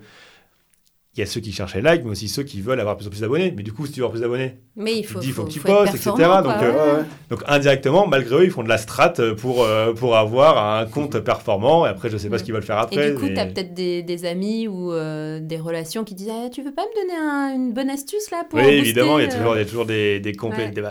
il y a ceux qui cherchent les likes, mais aussi ceux qui veulent avoir plus en plus d'abonnés. Mais du coup, si tu veux avoir plus d'abonnés, mais il faut te dis, faut faut, que tu faut postes, etc. Donc, euh, ouais. Donc indirectement, malgré eux, ils font de la strat pour, euh, pour avoir un compte performant. Et après, je sais pas ce qu'ils veulent faire Et après. du coup, mais- tu as peut-être des, des amis ou euh, des relations qui disent ah, Tu veux pas me donner un- une bonne astuce là pour Oui, booster, évidemment, il y a toujours, il y a toujours des, des complets. Ouais. des-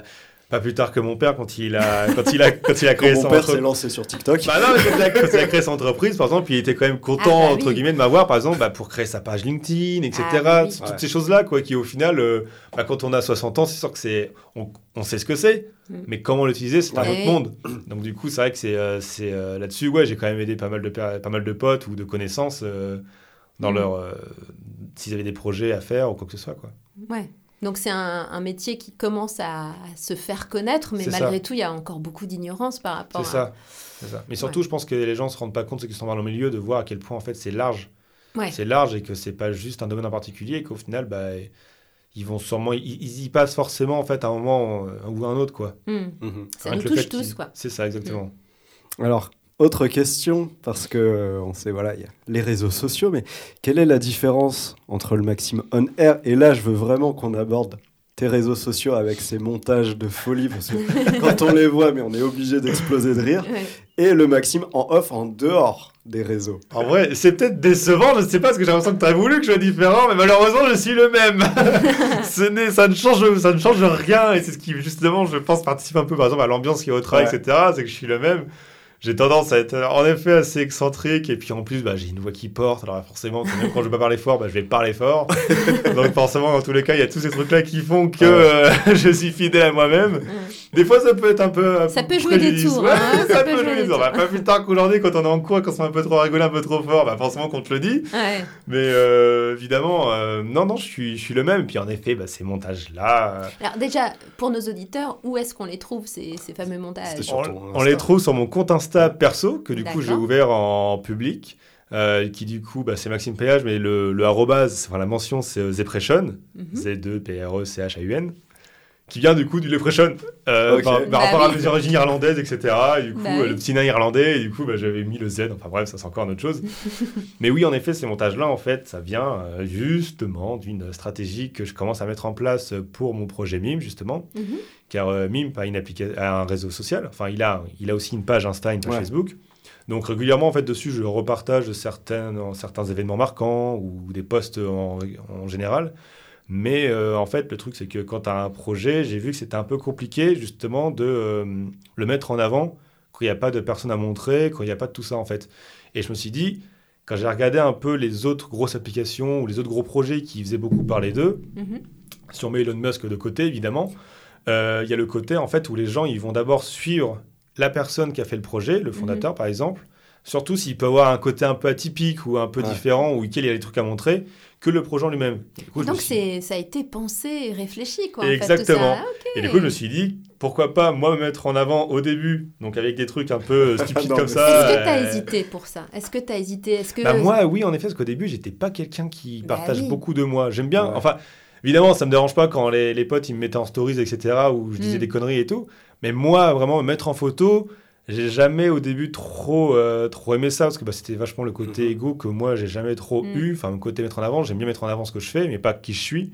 pas plus tard que mon père, quand il a, quand il a, quand il a Quand créé mon son père entreprise. s'est lancé sur TikTok. Bah non, mais quand il, a, quand il a créé son entreprise, par exemple, il était quand même content, Ah bah entre oui. guillemets, de m'avoir, par exemple, bah, pour créer sa page LinkedIn, etc. Ah bah oui. Toutes Ouais. ces choses-là, quoi, qui au final, euh, bah, quand on a 60 ans, c'est sûr que c'est, on, on sait ce que c'est, Mm. mais comment l'utiliser, c'est un Ouais. autre monde. Donc du coup, c'est vrai que c'est, euh, c'est euh, là-dessus, ouais, j'ai quand même aidé pas mal de, pas mal de potes ou de connaissances euh, dans Mm. leur, euh, s'ils avaient des projets à faire ou quoi que ce soit, quoi. Ouais. Donc c'est un, un métier qui commence à, à se faire connaître, mais malgré ça. tout, il y a encore beaucoup d'ignorance par rapport C'est à... ça. C'est ça. Mais surtout, je pense que les gens se rendent pas compte, ceux qui sont dans le milieu, de voir à quel point en fait c'est large. Ouais. C'est large et que c'est pas juste un domaine en particulier et qu'au final, bah, ils vont sûrement, ils, ils y passent forcément en fait à un moment euh, ou à un autre quoi. Mhm. Ça Rien nous touche tous, quoi. C'est ça exactement. Alors, autre question, parce que euh, on sait, voilà, il y a les réseaux sociaux, mais quelle est la différence entre le Maxime On Air? Et là, je veux vraiment qu'on aborde tes réseaux sociaux avec ces montages de folie, parce que quand on les voit, mais on est obligé d'exploser de rire, Ouais. et le Maxime en off, en dehors des réseaux. En vrai, c'est peut-être décevant, je sais pas, parce que j'ai l'impression que tu as voulu que je sois différent, mais malheureusement, je suis le même. ce n'est, ça, ne change, ça ne change rien, et c'est ce qui, justement, je pense, participe un peu, par exemple, à l'ambiance qui est au travail, Ouais. etc. C'est que je suis le même. J'ai tendance à être, euh, en effet, assez excentrique, et puis en plus, bah, j'ai une voix qui porte, alors forcément, même quand je veux pas parler fort, bah, je vais parler fort. Donc forcément, dans tous les cas, il y a tous ces trucs-là qui font que euh, je suis fidèle à moi-même. Des fois, ça peut être un peu. Ça peu peut jouer des tours, hein, ça, ça peut jouer des tours. Bah, pas plus tard qu'aujourd'hui, quand on est en cours, quand on est un peu trop rigolé, un peu trop fort, bah, forcément qu'on te le dit. Ouais. Mais euh, évidemment, euh, non, non, je suis, je suis le même. Et puis en effet, bah, ces montages-là, euh, Alors déjà, pour nos auditeurs, où est-ce qu'on les trouve, ces, ces fameux montages sur on, les trouve sur mon compte Insta perso, que du coup j'ai ouvert en public. euh, qui du coup, bah, c'est Maxime Péage, mais le, le arrobase, enfin la mention, c'est euh, Zepression, Mhm. Z2-P-R-E-C-H-A-U-N, qui vient du coup du Leprechaun, euh, par, par Bah rapport oui. à mes origines irlandaises, etc. Et du coup, Bah euh, le petit nain irlandais, et du coup, bah, j'avais mis le Z, enfin bref, ça c'est encore une autre chose. mais oui, en effet, ces montages-là, en fait, ça vient euh, justement d'une stratégie que je commence à mettre en place pour mon projet MIME, justement. Mhm. Car euh, MIME a, une a un réseau social, enfin, il a, il a aussi une page Insta, une page Ouais. Facebook. Donc régulièrement, en fait, dessus, je repartage certains, certains événements marquants ou des posts en, en général. Mais euh, en fait, le truc, c'est que quand tu as un projet, j'ai vu que c'était un peu compliqué, justement, de euh, le mettre en avant quand il n'y a pas de personnes à montrer, quand il n'y a pas de tout ça, en fait. Et je me suis dit, quand j'ai regardé un peu les autres grosses applications ou les autres gros projets qui faisaient beaucoup parler d'eux, Mhm. si on met Elon Musk de côté, évidemment, euh, il y a le côté en fait où les gens ils vont d'abord suivre la personne qui a fait le projet, le fondateur par exemple, surtout s'il peut avoir un côté un peu atypique ou un peu Ouais. différent ou il y a des trucs à montrer, que le projet en lui-même. Donc suis- c'est, ça a été pensé et réfléchi, quoi. en fait, tout Exactement. ça. Ah. Et du coup, je me suis dit, pourquoi pas moi me mettre en avant au début, donc avec des trucs un peu euh, stupides Non, comme ça. Est-ce que tu as euh, hésité pour ça? Est-ce que tu as hésité? Est-ce que Bah moi, oui, en effet, parce qu'au début, j'étais pas quelqu'un qui Bah partage oui. beaucoup de moi. J'aime bien, Ouais. enfin, évidemment, ça me dérange pas quand les, les potes, ils me mettaient en stories, etc., où je disais Mm. des conneries et tout. Mais moi, vraiment, me mettre en photo, j'ai jamais au début trop, euh, trop aimé ça parce que bah, c'était vachement le côté Mhm. égo que moi j'ai jamais trop Mm. eu. Enfin, le côté mettre en avant, j'aime bien mettre en avant ce que je fais, mais pas qui je suis.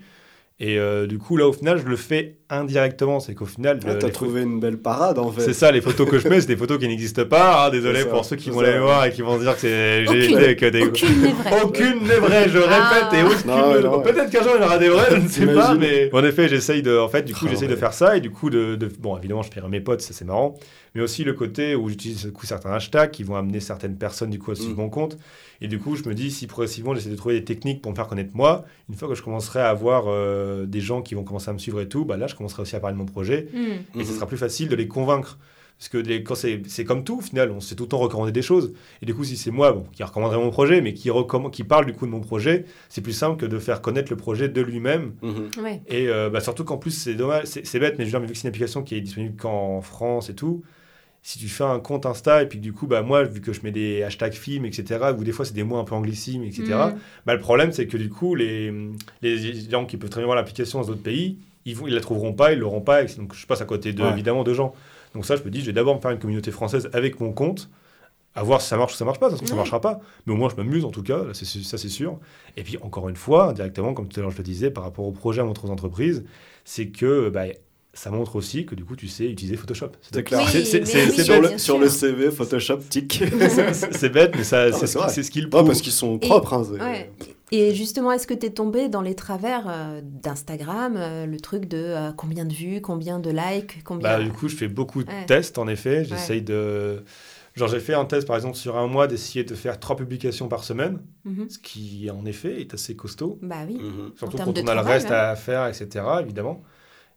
Et euh, du coup, là, au final, je le fais indirectement. C'est qu'au final, Ah, T'as trouvé une belle parade en fait. c'est ça, les photos que je mets, c'est des photos qui n'existent pas. hein. désolé pour ceux qui vont les voir et qui vont se dire que c'est j'ai Aucune. été avec des Aucune n'est vraie. aucune n'est vraie, je répète, Ah. et aucune. Non, non. Peut-être qu'un jour il y aura des vraies, je ne sais pas, mais en effet, j'essaye de, en fait, du coup, Ah, j'essaye de faire ça et du coup de, de- bon, évidemment, je fais mes potes, ça c'est marrant, mais aussi le côté où j'utilise du coup certains hashtags qui vont amener certaines personnes du coup à suivre Mm. mon compte, et du coup, je me dis si progressivement j'essaie de trouver des techniques pour me faire connaître moi, une fois que je commencerai à avoir euh, des gens qui vont commencer à me suivre et tout, bah là, je commencerai aussi à parler de mon projet Hmm. et ce Mhm. sera plus facile de les convaincre. Parce que les- quand c'est comme tout, au final, on se fait tout le temps recommander des choses. Et du coup, si c'est moi bon, qui recommanderait mon projet, mais qui, parle du coup de mon projet, c'est plus simple que de faire connaître le projet de lui-même. Mhm. Ouais. Et euh, bah, surtout qu'en plus, c'est dommage, c'est c'est bête, mais je veux dire, mais vu que c'est une application qui est disponible qu'en France et tout, si tu fais un compte Insta et puis que du coup, bah, moi, vu que je mets des hashtags films, etc., ou des fois c'est des mots un peu anglicimes, etc., Hmm. bah, le problème, c'est que du coup, les, les gens qui peuvent très bien voir l'application dans d'autres pays, ils ne la trouveront pas, ils ne l'auront pas, et donc je passe à côté de, Ouais. évidemment de gens. Donc ça, je me dis, je vais d'abord me faire une communauté française avec mon compte, à voir si ça marche ou ça marche pas, ça se trouve, ça Ouais. marchera pas. Mais au moins, je m'amuse en tout cas, là, c'est- ça c'est sûr. Et puis, encore une fois, directement, comme tout à l'heure je le disais, par rapport au projet à montrer aux entreprises, c'est que bah, ça montre aussi que du coup, tu sais utiliser Photoshop. C'est clair. Oui, C'est- oui, sur, le, sur CV, Photoshop, tic. C'est- bête, mais ça, c'est ce vrai. qui- c'est ce qu'il Ouais, prouve. parce qu'ils sont propres. hein, Ouais. Et justement, est-ce que tu es tombé dans les travers euh, d'Instagram, euh, le truc de euh, combien de vues, combien de likes, combien... Bah, du coup, je fais beaucoup de Ouais. tests, en effet. J'essaye de. Genre, j'ai fait un test, par exemple, sur un mois, d'essayer de faire trois publications par semaine, Mhm. ce qui, en effet, est assez costaud. Bah oui. Mhm. Surtout quand on a le reste ouais. à faire, etc., évidemment.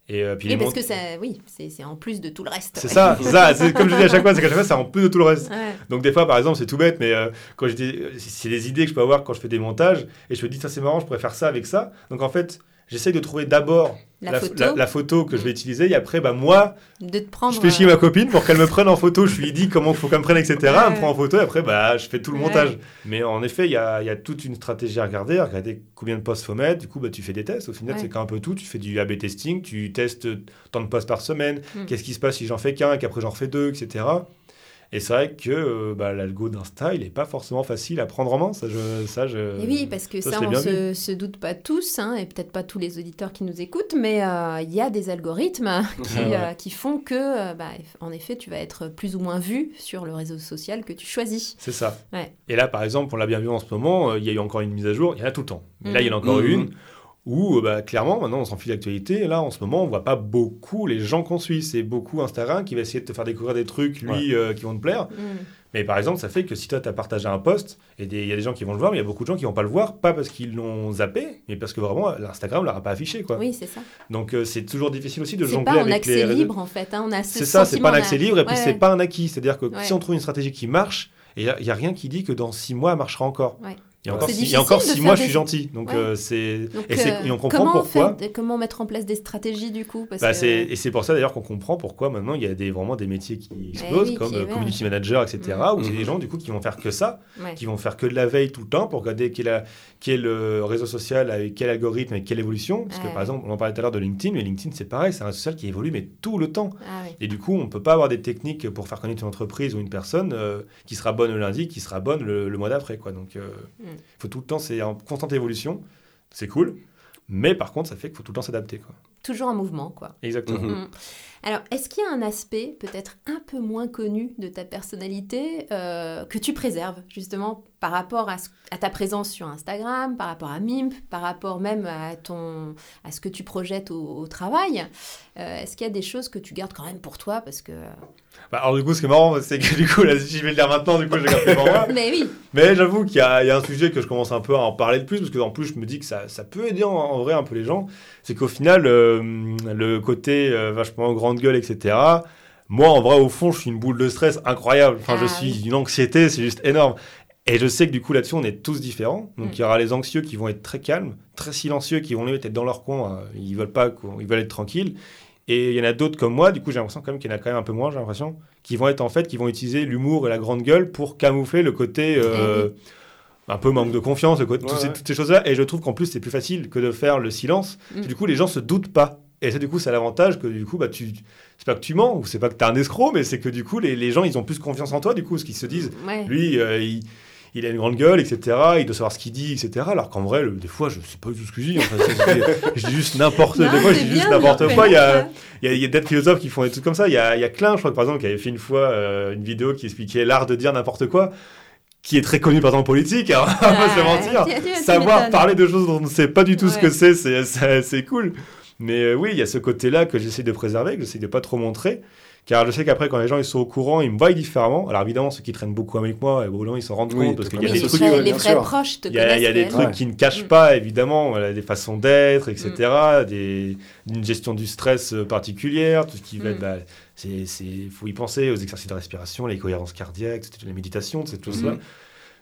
Et euh, puis les parce que ça, oui, c'est en plus de tout le reste. C'est ouais. ça, c'est ça. C'est comme je dis à chaque fois, c'est qu'à chaque fois, c'est en plus de tout le reste. Ouais. Donc des fois, par exemple, c'est tout bête, mais euh, quand c'est des idées que je peux avoir quand je fais des montages, et je me dis, ça c'est marrant, je pourrais faire ça avec ça. Donc en fait, j'essaye de trouver d'abord La photo. la- la photo que je vais utiliser, et après, bah, moi, De te prendre... je fais chier euh, ma copine pour qu'elle me prenne en photo. Je lui dis comment il faut qu'elle me prenne, etc. Elle me Ouais. prend en photo, et après, bah, je fais tout le Ouais. montage. Mais en effet, il y a, il y a toute une stratégie à regarder, à regarder combien de posts faut mettre. Du coup, bah, tu fais des tests. Au final, Ouais. c'est qu'un peu tout. Tu fais du A-B testing, tu testes tant de posts par semaine. Mm. Qu'est-ce qui se passe si j'en fais qu'un, et qu'après j'en refais deux, etc. Et c'est vrai que euh, bah, l'algo d'Insta, il n'est pas forcément facile à prendre en main. Ça, je, ça, je... Et oui, parce que ça, on bien se, se doute pas tous, hein, et peut-être pas tous les auditeurs qui nous écoutent, mais euh, il y a des algorithmes qui, Ah ouais. euh, qui font que, bah, en effet, tu vas être plus ou moins vu sur le réseau social que tu choisis. C'est ça. Ouais. Et là, par exemple, on l'a bien vu en ce moment, euh, il y a eu encore une mise à jour, il y en a tout le temps. Mais là, il y en a encore Mhm. une où, euh, bah, clairement, maintenant, on s'en fiche d'actualité. Et là, en ce moment, on voit pas beaucoup les gens qu'on suit. C'est beaucoup Instagram qui va essayer de te faire découvrir des trucs, lui, euh, qui vont te plaire. Mm. Mais par exemple, ça fait que si toi, tu as partagé un post, et il y a des gens qui vont le voir, mais il y a beaucoup de gens qui vont pas le voir, pas parce qu'ils l'ont zappé, mais parce que vraiment, l'Instagram ne l'aura pas affiché. Quoi. Oui, c'est ça. Donc, euh, c'est toujours difficile aussi de C'est jongler pas en avec accès les réseaux. libre, en fait. hein, On a ce C'est ça, c'est pas un accès libre, et puis Ouais, c'est pas un acquis. C'est-à-dire que Ouais. si on trouve une stratégie qui marche, il n'y a, rien qui dit que dans six mois, elle marchera encore. Ouais. Il y a encore, six, il y a encore difficile de six mois, je suis gentil. Donc, Ouais. euh, c'est... Donc, Et, c'est- euh, et on comprend comment pourquoi. faire- comment mettre en place des stratégies, du coup parce Bah, que- c'est- Et c'est pour ça d'ailleurs qu'on comprend pourquoi maintenant il y a des, vraiment des métiers qui explosent, oui, comme qui euh, community manager, etc. Mm. Où c'est Mhm. des gens du coup qui vont faire que ça, Ouais. qui vont faire que de la veille tout le temps pour regarder quel, a- quel euh, réseau social avec quel algorithme, avec quelle évolution. Parce que par exemple, on en parlait tout à l'heure de LinkedIn, mais LinkedIn c'est pareil, c'est un réseau social qui évolue mais tout le temps. Ah, oui. Et du coup, on ne peut pas avoir des techniques pour faire connaître une entreprise ou une personne euh, qui sera bonne le lundi, qui sera bonne le, le mois d'après. quoi. Donc, il faut tout le temps, c'est en constante évolution. C'est cool. Mais par contre, ça fait qu'il faut tout le temps s'adapter. quoi. Toujours en mouvement, quoi. Exactement. Mhm. Mm. Alors, est-ce qu'il y a un aspect peut-être un peu moins connu de ta personnalité euh, que tu préserves justement par rapport à, ce- à ta présence sur Instagram, par rapport à Mimp, par rapport même à, ton, à ce que tu projettes au, au travail Euh, Est-ce qu'il y a des choses que tu gardes quand même pour toi parce que... Bah, alors du coup, ce qui est marrant, c'est que du coup, là, si je vais le dire maintenant, du coup, je le garde pour moi. Mais oui, Mais j'avoue qu'il y, a il y a un sujet que je commence un peu à en parler de plus, parce que en plus, je me dis que ça, ça peut aider en, en vrai un peu les gens. C'est qu'au final, euh, le côté euh, vachement gueule, etc. Moi, en vrai, au fond, je suis une boule de stress incroyable. Enfin, je Ah suis oui. une anxiété, c'est juste énorme. Et je sais que du coup, là-dessus, on est tous différents. Donc, Mm. il y aura les anxieux qui vont être très calmes, très silencieux, qui vont être dans leur coin. euh, Ils veulent pas, ils veulent être tranquilles. Et il y en a d'autres comme moi, du coup, j'ai l'impression quand même qu'il y en a quand même un peu moins, j'ai l'impression, qui vont être en fait, qui vont utiliser l'humour et la grande gueule pour camoufler le côté euh, un peu manque de confiance, Ouais, ces- toutes ces choses-là. Et je trouve qu'en plus, c'est plus facile que de faire le silence. Mm. Du coup, les gens se doutent pas. Et ça, du coup, c'est l'avantage que du coup, bah, tu, c'est pas que tu mens ou c'est pas que tu es un escroc, mais c'est que du coup, les, les gens, ils ont plus confiance en toi, du coup, ce qu'ils se disent. Ouais. Lui, euh, il, il a une grande gueule, etc. Il doit savoir ce qu'il dit, etc. Alors qu'en vrai, le- des fois, je sais pas du tout ce que je dis. Enfin, je dis juste n'importe fois, je dis juste n'importe quoi. Il y a, il y a, a d'autres philosophes qui font des trucs comme ça. Il y a, il y a Klein, je crois que par exemple, qui avait fait une fois euh, une vidéo qui expliquait l'art de dire n'importe quoi, qui est très connu par exemple en politique. Alors, on va se Ouais, mentir. Savoir parler de choses dont on ne sait pas du tout ce que c'est c'est cool. Mais euh, oui, il y a ce côté-là que j'essaie de préserver, que j'essaie de pas trop montrer. Car je sais qu'après, quand les gens ils sont au courant, ils me voient différemment. Alors évidemment, ceux qui traînent beaucoup avec moi, au bout ils s'en rendent Oui, compte parce qu'il y a des trucs vrais, les proches te il y a, il y a des trucs qui ne cachent Mm. pas, évidemment, voilà, des façons d'être, etc. Des, une gestion du stress euh, particulière, tout ce qui va être. Mm. bah, c'est, c'est, faut y penser aux exercices de respiration, les cohérences cardiaques, toutes les méditations, ces choses-là. Mm.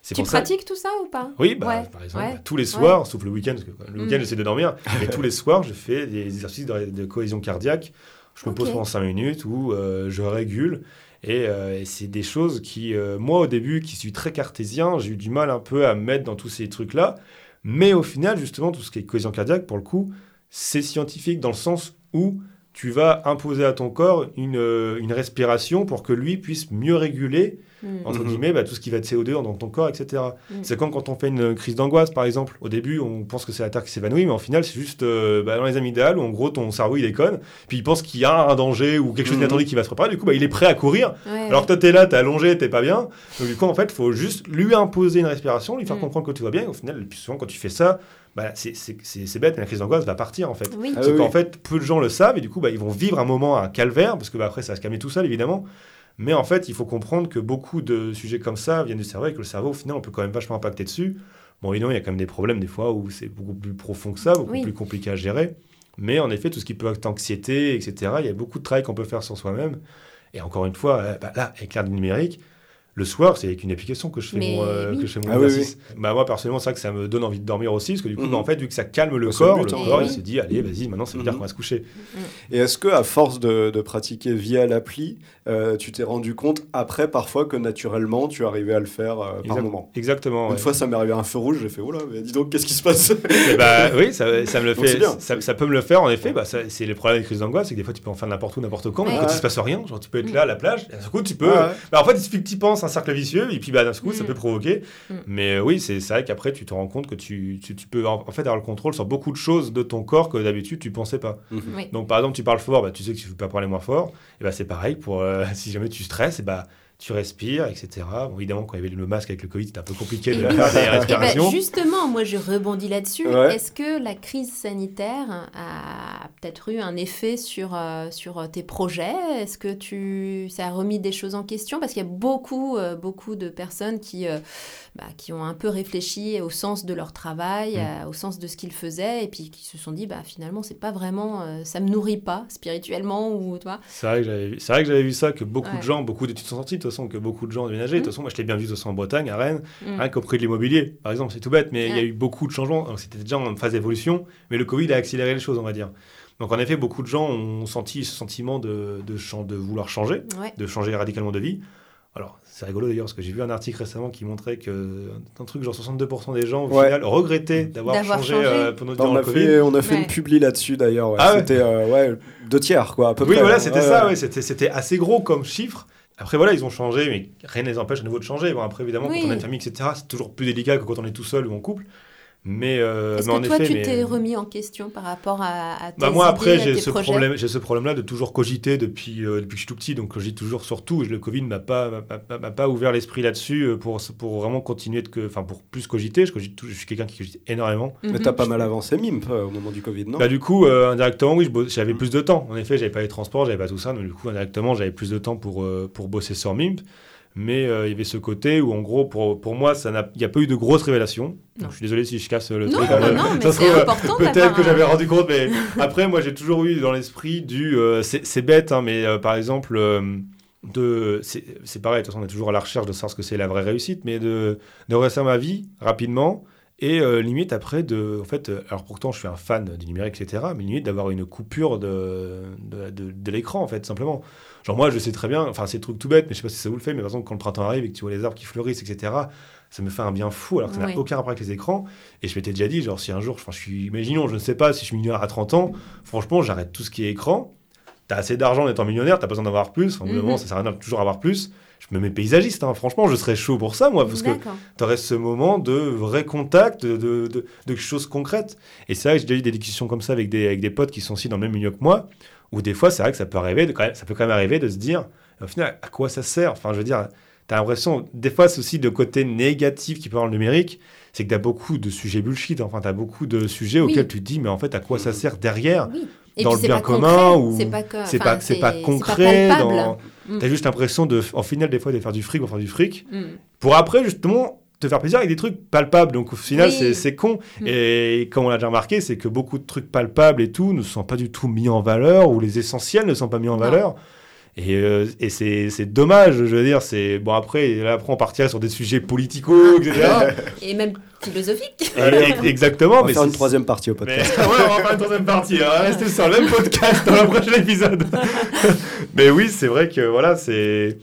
C'est Tu ça- pratiques tout ça ou pas? Oui, bah, Ouais, par exemple, ouais. bah, tous les soirs, sauf le week-end, parce que le Mm. week-end j'essaie de dormir, mais tous les soirs je fais des exercices de, de cohésion cardiaque. Je me pose pendant 5 minutes où euh, je régule. Et, euh, et c'est des choses qui, euh, moi au début, qui suis très cartésien, j'ai eu du mal un peu à me mettre dans tous ces trucs-là. Mais au final, justement, tout ce qui est cohésion cardiaque, pour le coup, c'est scientifique dans le sens où tu vas imposer à ton corps une, euh, une respiration pour que lui puisse mieux réguler Mm. entre Mhm. guillemets, bah, tout ce qui va être CO2 dans ton corps, etc. Mm. C'est comme quand on fait une crise d'angoisse, par exemple. Au début, on pense que c'est la Terre qui s'évanouit, mais en final, c'est juste euh, bah, dans les amygdales où, en gros, ton cerveau, il déconne, puis il pense qu'il y a un danger ou quelque chose Mhm. d'inattendu qui va se préparer, du coup, bah, il est prêt à courir. Ouais, Alors que toi, t'es là, t'es allongé, t'es pas bien. Donc, du coup, en fait, il faut juste lui imposer une respiration, lui faire Mm. comprendre que tout va bien. Et au final, le plus souvent, quand tu fais ça, bah, c'est- c'est c'est- c'est bête, mais la crise d'angoisse va partir, en fait. Oui. Ah Sauf oui, qu'en fait, peu de gens le savent et du coup, bah, ils vont vivre un moment, un calvaire, parce que bah, après, ça va se calmer tout seul, évidemment. Mais en fait, il faut comprendre que beaucoup de sujets comme ça viennent du cerveau et que le cerveau, au final, on peut quand même vachement impacter dessus. Bon, évidemment, il y a quand même des problèmes des fois où c'est beaucoup plus profond que ça, beaucoup Oui. plus compliqué à gérer. Mais en effet, tout ce qui peut être anxiété, etc., il y a beaucoup de travail qu'on peut faire sur soi-même. Et encore une fois, euh, bah, là, avec du numérique, le soir, c'est avec une application que je fais Mais mon, euh, oui. que je fais mon Ah oui, exercice. Bah, moi, personnellement, c'est vrai que ça me donne envie de dormir aussi, parce que du coup, Mhm. bah, en fait, vu que ça calme le Bah, c'est le corps, but, le, corps, il se dit, allez, vas-y, maintenant, ça veut dire Mhm. qu'on va se coucher. Et est-ce que à force de, de pratiquer via l'appli, euh, tu t'es rendu compte après parfois que naturellement tu arrivais à le faire euh, par Exact- moment Exactement. Une ouais. fois, ça m'est arrivé un feu rouge, j'ai fait oh là, mais dis donc, qu'est-ce qui se passe? Eh bah, oui, ça, ça me le fait. Ça, ça peut me le faire, en effet. Bah, c'est les problèmes des crises d'angoisse, c'est que des fois, tu peux en faire n'importe où, n'importe quand, mais Ouais. quand il se passe rien, genre, tu peux être là à la plage, et d'un coup, tu peux. Ouais. Bah, en fait, il suffit que tu penses un cercle vicieux, et puis bah, d'un coup, ça Mm. peut provoquer. Mm. Mais euh, oui, c'est vrai qu'après, tu te rends compte que tu, tu, tu peux en, en fait avoir le contrôle sur beaucoup de choses de ton corps que d'habitude, tu pensais pas. Oui. Donc, par exemple, tu parles fort, bah, tu sais que tu ne peux pas parler moins fort. Et bah, c'est pareil, pour, euh, si jamais tu stresses, et bah, tu respires, etc. Bon, évidemment, quand il y avait le masque avec le Covid, c'était un peu compliqué de faire des ben, respirations. justement, moi je rebondis là-dessus. Ouais. Est-ce que la crise sanitaire a peut-être eu un effet sur, euh, sur tes projets? Est-ce que tu, ça a remis des choses en question? Parce qu'il y a beaucoup, euh, beaucoup de personnes qui, euh, bah, qui ont un peu réfléchi au sens de leur travail, Mm. au sens de ce qu'ils faisaient, et puis qui se sont dit, bah, finalement, c'est pas vraiment, ça me nourrit pas spirituellement ou toi? C'est vrai que j'avais vu, ça, que beaucoup Ouais. de gens, beaucoup d'études sont sorties, façon, que beaucoup de gens ont déménagé. De toute Mm. façon, moi, je l'ai bien vu de toute façon en Bretagne, à Rennes, Mm. rien qu'au prix de l'immobilier, par exemple, c'est tout bête, mais il y a eu beaucoup de changements. Donc, C'était déjà en phase d'évolution, mais le Covid a accéléré les choses, on va dire. Donc, en effet, beaucoup de gens ont senti ce sentiment de, de, vouloir changer, Ouais. de changer radicalement de vie. Alors, c'est rigolo d'ailleurs, parce que j'ai vu un article récemment qui montrait que un truc genre 62% des gens, au Ouais. final, regrettaient d'avoir D'avoir changé, changé. euh, pendant on, durant a le Covid. fait, on a fait Ouais. une publi là-dessus d'ailleurs. ouais. Ah ouais. C'était euh, ouais, deux tiers, quoi, à peu Oui, près. voilà, hein. c'était Ouais, ça, ouais. ouais, c'était, c'était assez gros comme chiffre. Après, voilà, ils ont changé, mais rien ne les empêche à nouveau de changer. Bon, après, évidemment, Oui. quand on a une famille, etc., c'est toujours plus délicat que quand on est tout seul ou en couple. Mais, euh, Est-ce mais en que toi, effet, tu mais- t'es remis en question par rapport à, à tes Bah, moi, idées, après, j'ai ce, problème, j'ai ce problème-là de toujours cogiter depuis, euh, depuis que je suis tout petit. Donc, cogite toujours sur tout. Et le Covid m'a pas, m'a, m'a- m'a pas ouvert l'esprit là-dessus euh, pour, pour vraiment continuer de. que- Enfin, pour plus cogiter. Je, cogite tout, je suis quelqu'un qui cogite énormément. Mais Mhm. t'as pas mal avancé, MIMP, euh, au moment du Covid, non? Bah, du coup, euh, indirectement, oui, j'avais plus de temps. En effet, j'avais pas les transports, j'avais pas tout ça. Donc, du coup, indirectement, j'avais plus de temps pour, euh, pour bosser sur MIMP. Mais euh, il y avait ce côté où, en gros, pour, pour moi, ça n'a- il n'y a pas eu de grosses révélations. Donc, je suis désolé si je casse le Non, truc. non, hein, non, mais ça c'est trouve, important Peut-être que j'avais rendu compte, mais après, moi, j'ai toujours eu dans l'esprit du. euh, c'est c'est bête, hein, mais euh, par exemple, de. C'est c'est pareil, de toute façon, on est toujours à la recherche de savoir ce que c'est la vraie réussite, mais de, de réussir ma vie rapidement Et limite après, de, en fait, alors pourtant je suis un fan du numérique, etc., mais limite d'avoir une coupure de, de, de- de l'écran, en fait, simplement. Genre moi, je sais très bien, enfin c'est des trucs tout bêtes, mais je sais pas si ça vous le fait, mais par exemple quand le printemps arrive et que tu vois les arbres qui fleurissent, etc., ça me fait un bien fou, alors que ça Oui. n'a aucun rapport avec les écrans. Et je m'étais déjà dit, genre si un jour, je suis, imaginons, je ne sais pas, si je suis millionnaire à 30 ans, franchement, j'arrête tout ce qui est écran. T'as assez d'argent en étant millionnaire, t'as pas besoin d'avoir plus. Enfin, bout Mhm. moment, ça sert à rien de toujours avoir plus. Je me mets paysagiste, hein. franchement, je serais chaud pour ça, moi, parce que D'accord. tu aurais ce moment de vrai contact, de, de, de- de choses concrètes. Et c'est vrai que j'ai déjà eu des discussions comme ça avec des, avec des potes qui sont aussi dans le même milieu que moi, où des fois, c'est vrai que ça peut arriver, de, quand même, ça peut quand même arriver de se dire, au final, à quoi ça sert? Enfin, je veux dire, tu as l'impression, des fois, c'est aussi le côté négatif qui peut avoir le numérique, c'est que tu as beaucoup de sujets bullshit, enfin, tu as beaucoup de sujets Oui. auxquels tu te dis, mais en fait, à quoi ça sert derrière? Oui. Et dans le bien commun ou c'est pas, c'est enfin, pas, concret. dans... Mm. T'as juste l'impression de, en final, des fois, de faire du fric pour faire du fric Mm. pour après justement te faire plaisir avec des trucs palpables. Donc au final, Oui. c'est- con. Mm. Et comme on l'a déjà remarqué, c'est que beaucoup de trucs palpables et tout ne sont pas du tout mis en valeur ou les essentiels ne sont pas mis en Non. valeur. Et, euh, et c'est c'est dommage, je veux dire. C'est bon après, là, après on partirait sur des sujets politico, etc. Et même philosophique. Et- exactement. On va mais faire une troisième partie au mais podcast. ouais, on va faire une troisième partie. hein. Restez sur le même podcast dans le prochain épisode. mais oui, c'est vrai que voilà, c'est.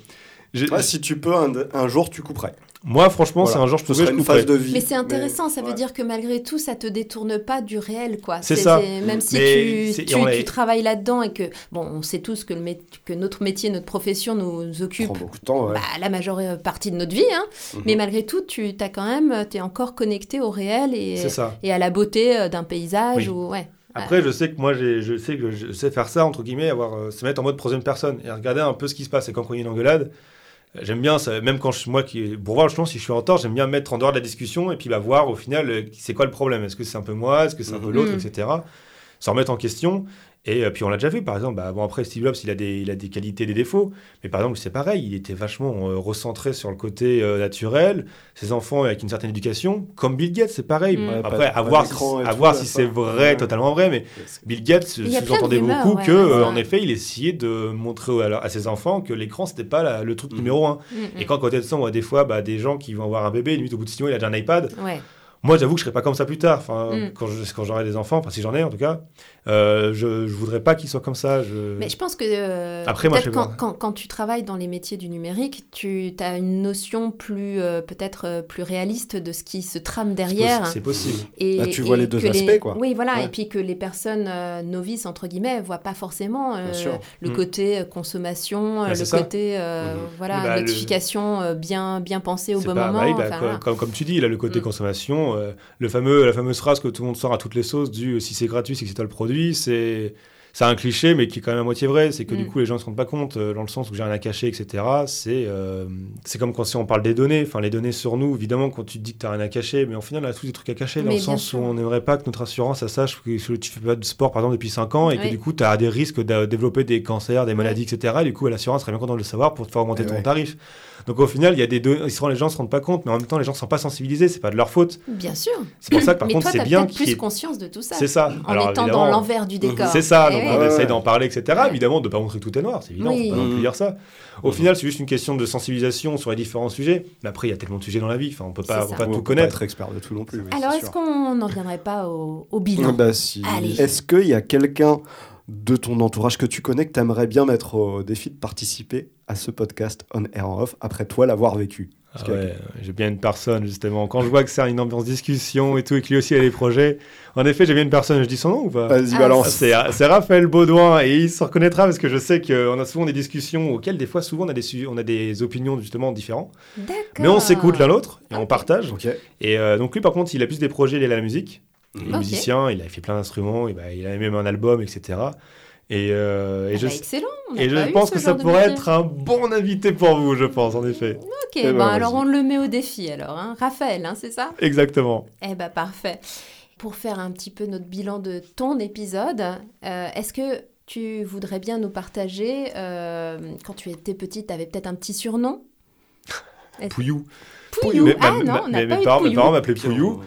Ouais, si tu peux, un, un jour, tu couperais. Moi, franchement, Voilà. c'est un genre je pouvais, je une phase de vie. Mais c'est intéressant, ça veut ouais. dire que malgré tout, ça te détourne pas du réel, quoi. C'est ça. Même si Mais tu, tu, on tu est- travailles là-dedans et que, bon, on sait tous que, le mé- que notre métier, notre profession nous Ça occupe prend beaucoup de temps, ouais. bah, la majeure partie de notre vie, hein. Mhm. mais malgré tout, tu as quand même, es encore connecté au réel et, et à la beauté euh, d'un paysage. Oui. Ou, ouais. Après, je sais que moi, j'ai- je sais que je sais faire ça, entre guillemets, avoir, euh, se mettre en mode troisième personne et regarder un peu ce qui se passe. Et quand il y a une engueulade, euh, j'aime bien, ça, même quand je, moi, qui, pour voir justement si je suis en tort, j'aime bien me mettre en dehors de la discussion et puis bah, voir au final, euh, c'est quoi le problème? Est-ce que c'est un peu moi? Est-ce que c'est un peu Mhm. l'autre? Mhm. Etc. Se remettre en question. Et euh, puis on l'a déjà vu, par exemple, bah, bon, après Steve Jobs, il a, des, il a des qualités, des défauts, mais par exemple, c'est pareil, il était vachement euh, recentré sur le côté euh, naturel, ses enfants avec une certaine éducation, comme Bill Gates, c'est pareil. Mm. Ouais, Après, pas- à pas voir, si, à voir c'est vrai, Ouais. totalement vrai, mais Bill Gates sous-entendait beaucoup ouais, que, euh, en effet, il essayait de montrer à, à ses enfants que l'écran, c'était pas la- le truc Mhm. numéro un. Mm, Et quand, côté de ça, on voit des fois bah, des gens qui vont avoir un bébé, limite au bout de six mois, il a déjà un iPad. Moi, j'avoue que je serais pas comme ça plus tard. Enfin, Mm. quand je- quand j'aurai des enfants, enfin, si j'en ai en tout cas, euh, je, je voudrais pas qu'ils soient comme ça. Je... Mais je pense que euh, Après, moi, peut-être je quand, tu travailles dans les métiers du numérique, tu as une notion plus euh, peut-être plus réaliste de ce qui se trame derrière. C'est possible. Et, Bah, tu vois et les deux aspects, quoi. Oui, voilà. Ouais. Et puis que les personnes euh, novices, entre guillemets, voient pas forcément euh, le Mm. côté consommation, Bah, le côté euh, Mhm. voilà, Bah, notification bien, bien pensée au bon pas- moment. bah oui, bah, enfin, comme, voilà. comme- comme tu dis, là, le côté Mm. Euh, le fameux, la fameuse phrase que tout le monde sort à toutes les sauces du euh, si c'est gratuit, c'est que c'est toi le produit, c'est. C'est un cliché, mais qui est quand même à moitié vrai. C'est que du Mm. coup, les gens ne se rendent pas compte, euh, dans le sens où j'ai rien à cacher, etc. C'est euh, c'est comme quand si on parle des données. Enfin, les données sur nous, évidemment, quand tu te dis que tu n'as rien à cacher, mais au final, on a tous des trucs à cacher, dans Mais le sens sûr. où on n'aimerait pas que notre assurance, ça sache que tu fais pas de sport, par exemple, depuis 5 ans, et que du coup, tu as des risques de développer des cancers, des maladies, etc. Et du coup, l'assurance serait bien contente de le savoir pour te faire augmenter ton ouais. tarif. Donc au final, il y a des deux, ils se rendent- les gens se rendent pas compte, mais en même temps, les gens sont pas sensibilisés, c'est pas de leur faute. Bien sûr. C'est pour ça que par Mais contre, c'est bien qu'il plus ait- conscience de tout ça. C'est ça. En Alors, étant dans l'envers du décor. C'est ça, Eh donc oui. on essaye d'en parler, etc. Ouais. Évidemment, de pas montrer que tout est noir, c'est évident, Oui. faut pas non plus Mhm. dire ça. Au Mhm. final, c'est juste une question de sensibilisation sur les différents sujets. Mais après, il y a tellement de sujets dans la vie, enfin, on peut pas, on peut pas Ouais, on tout peut pas connaître. être expert de tout non plus. oui, Alors, est-ce qu'on n'en viendrait pas au, au bilan bah. Est-ce qu'il y a quelqu'un de ton entourage que tu connais que tu aimerais bien mettre au défi de participer à ce podcast on air en off après toi l'avoir vécu Ah que- ouais, j'ai bien une personne, justement. Quand je vois que c'est une ambiance discussion et tout, et que lui aussi a des projets, en effet, j'ai bien une personne, je dis son nom ou pas? Vas-y, Ah, balance. C'est c'est Raphaël Baudouin et il se reconnaîtra parce que je sais qu'on a souvent des discussions auxquelles des fois souvent on a des, su- on a des opinions justement différentes. D'accord. Mais on s'écoute l'un l'autre et on partage. Ok. Et euh, donc lui par contre il a plus des projets liés à la musique. Il est musicien, il a fait plein d'instruments, et bah, il a même un album, etc. Et, euh, et Ah je, bah, excellent. on n'a et je pense que ça pourrait être un bon invité pour vous, je pense, en effet. Ok, Eh ben, bon, alors on le met au défi alors. Hein. Raphaël, hein, c'est ça? Exactement. Eh ben parfait. Pour faire un petit peu notre bilan de ton épisode, euh, est-ce que tu voudrais bien nous partager, euh, quand tu étais petite, tu avais peut-être un petit surnom? Pouillou. Pouillou. Mais- ah ma- non, on n'a pas mes eu parents, de mes Pouillou. parents m'appelaient Pouillou.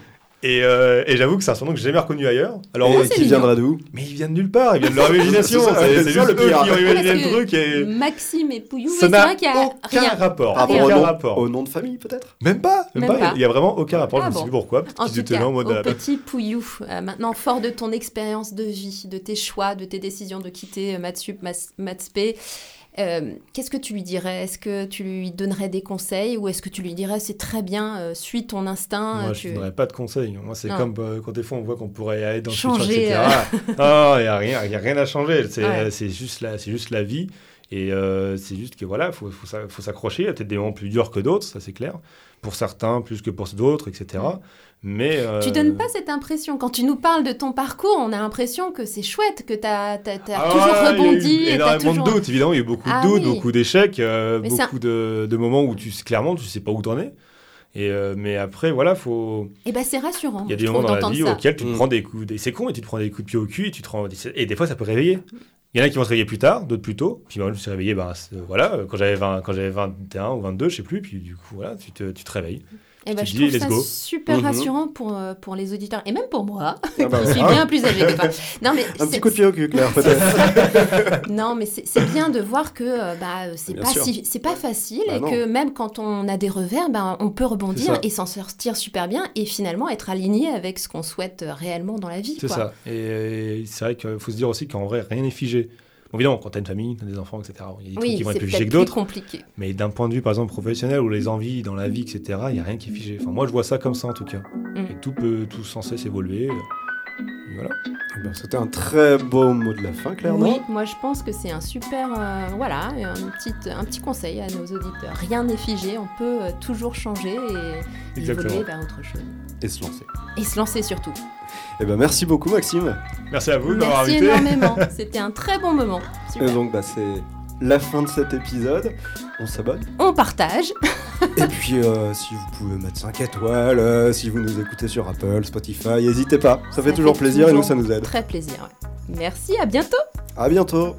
Et, euh, et j'avoue que c'est un surnom que j'ai jamais reconnu ailleurs. Alors, Et euh, qui viendra d'où mais ils viennent de nulle part, ils viennent de leur imagination. C'est juste le eux pire. qui ont imaginé le truc et Maxime et Pouillou, oui, ça c'est n'a vrai qu'il y a aucun rien. rapport. Par rapport aucun au nom, rapport. au nom de famille, peut-être Même pas, même, Même pas. pas. Il y a vraiment aucun rapport. Ah je me suis bon. dit pourquoi? En tout cas, au petit Pouillou, euh, maintenant fort de ton expérience de vie, de tes choix, de tes décisions de quitter euh, Matsup, Matspé, euh, qu'est-ce que tu lui dirais? Est-ce que tu lui donnerais des conseils ou est-ce que tu lui dirais c'est très bien, euh, suis ton instinct Moi, euh, je ne donnerais pas de conseils. Moi, c'est comme euh, quand des fois on voit qu'on pourrait aller dans le Changer, futur, etc. Il n'y a, rien- y a rien à changer. C'est Ouais. juste, la- c'est juste la vie. Et c'est juste que voilà, il faut, faut s'a- faut s'accrocher. Il y a peut-être des moments plus durs que d'autres, ça c'est clair. Pour certains, plus que pour d'autres, etc. Mais. euh, Tu donnes pas cette impression. Quand tu nous parles de ton parcours, on a l'impression que c'est chouette, que tu as, Ah toujours rebondi. Il y a eu énormément toujours... de doutes, évidemment. Il y a eu beaucoup Ah de doutes, oui. beaucoup d'échecs, euh, beaucoup de, de moments où tu, clairement tu sais pas où t'en es. Et euh, mais après, voilà, faut. Et ben c'est rassurant. Il y a des moments dans la vie ça. auxquels tu te Mm. prends des coups, des... c'est con, et tu te prends des coups de pied au cul, et tu te rends... et des fois ça peut réveiller. Il y en a qui vont se réveiller plus tard, d'autres plus tôt. Puis moi, je me suis réveillé, ben, c'est- voilà, quand j'avais 20 quand j'avais 21 ou 22, je sais plus. Puis du coup, voilà, tu te, tu te réveilles. Eh ben, je dis, trouve ça go. super Mhm. rassurant pour, euh, pour les auditeurs et même pour moi, Ah bah, qui suis bien plus âgée que toi. Non, mais Un c'est- petit coup de pied au cul, Claire, peut-être. Non, mais c'est bien de voir que euh, bah, c'est pas, si, pas facile Bah et que même quand on a des revers, ben, on peut rebondir et s'en sortir super bien et finalement être aligné avec ce qu'on souhaite euh, réellement dans la vie. C'est ça. Et c'est vrai qu'il faut se dire aussi qu'en vrai, rien n'est figé. Bon, évidemment, quand tu as une famille, tu as des enfants, etc., il y a des trucs Oui, qui vont être plus figés que d'autres. compliqué. Mais d'un point de vue, par exemple, professionnel, ou les envies dans la vie, etc., il n'y a rien qui est figé. Enfin, moi, je vois ça comme ça, en tout cas. Mm. Et tout peut tout sans cesse évoluer. Voilà. Eh ben, C'était un très beau mot de la fin, Claire, Oui, moi je pense que c'est un super, euh, voilà, un petit, un petit conseil à nos auditeurs. Rien n'est figé, on peut euh, toujours changer et Exactement. évoluer vers autre chose. Et se lancer. Et se lancer surtout. Eh ben, merci beaucoup, Maxime. Merci à vous de m'avoir Merci énormément, c'était un très bon moment. Super. Et donc, bah, c'est la fin de cet épisode. On s'abonne. On partage. Et puis, euh, si vous pouvez mettre 5 étoiles, euh, si vous nous écoutez sur Apple, Spotify, n'hésitez pas. Ça fait toujours plaisir et nous, ça nous aide. Très plaisir. ouais. Merci, à bientôt. À bientôt.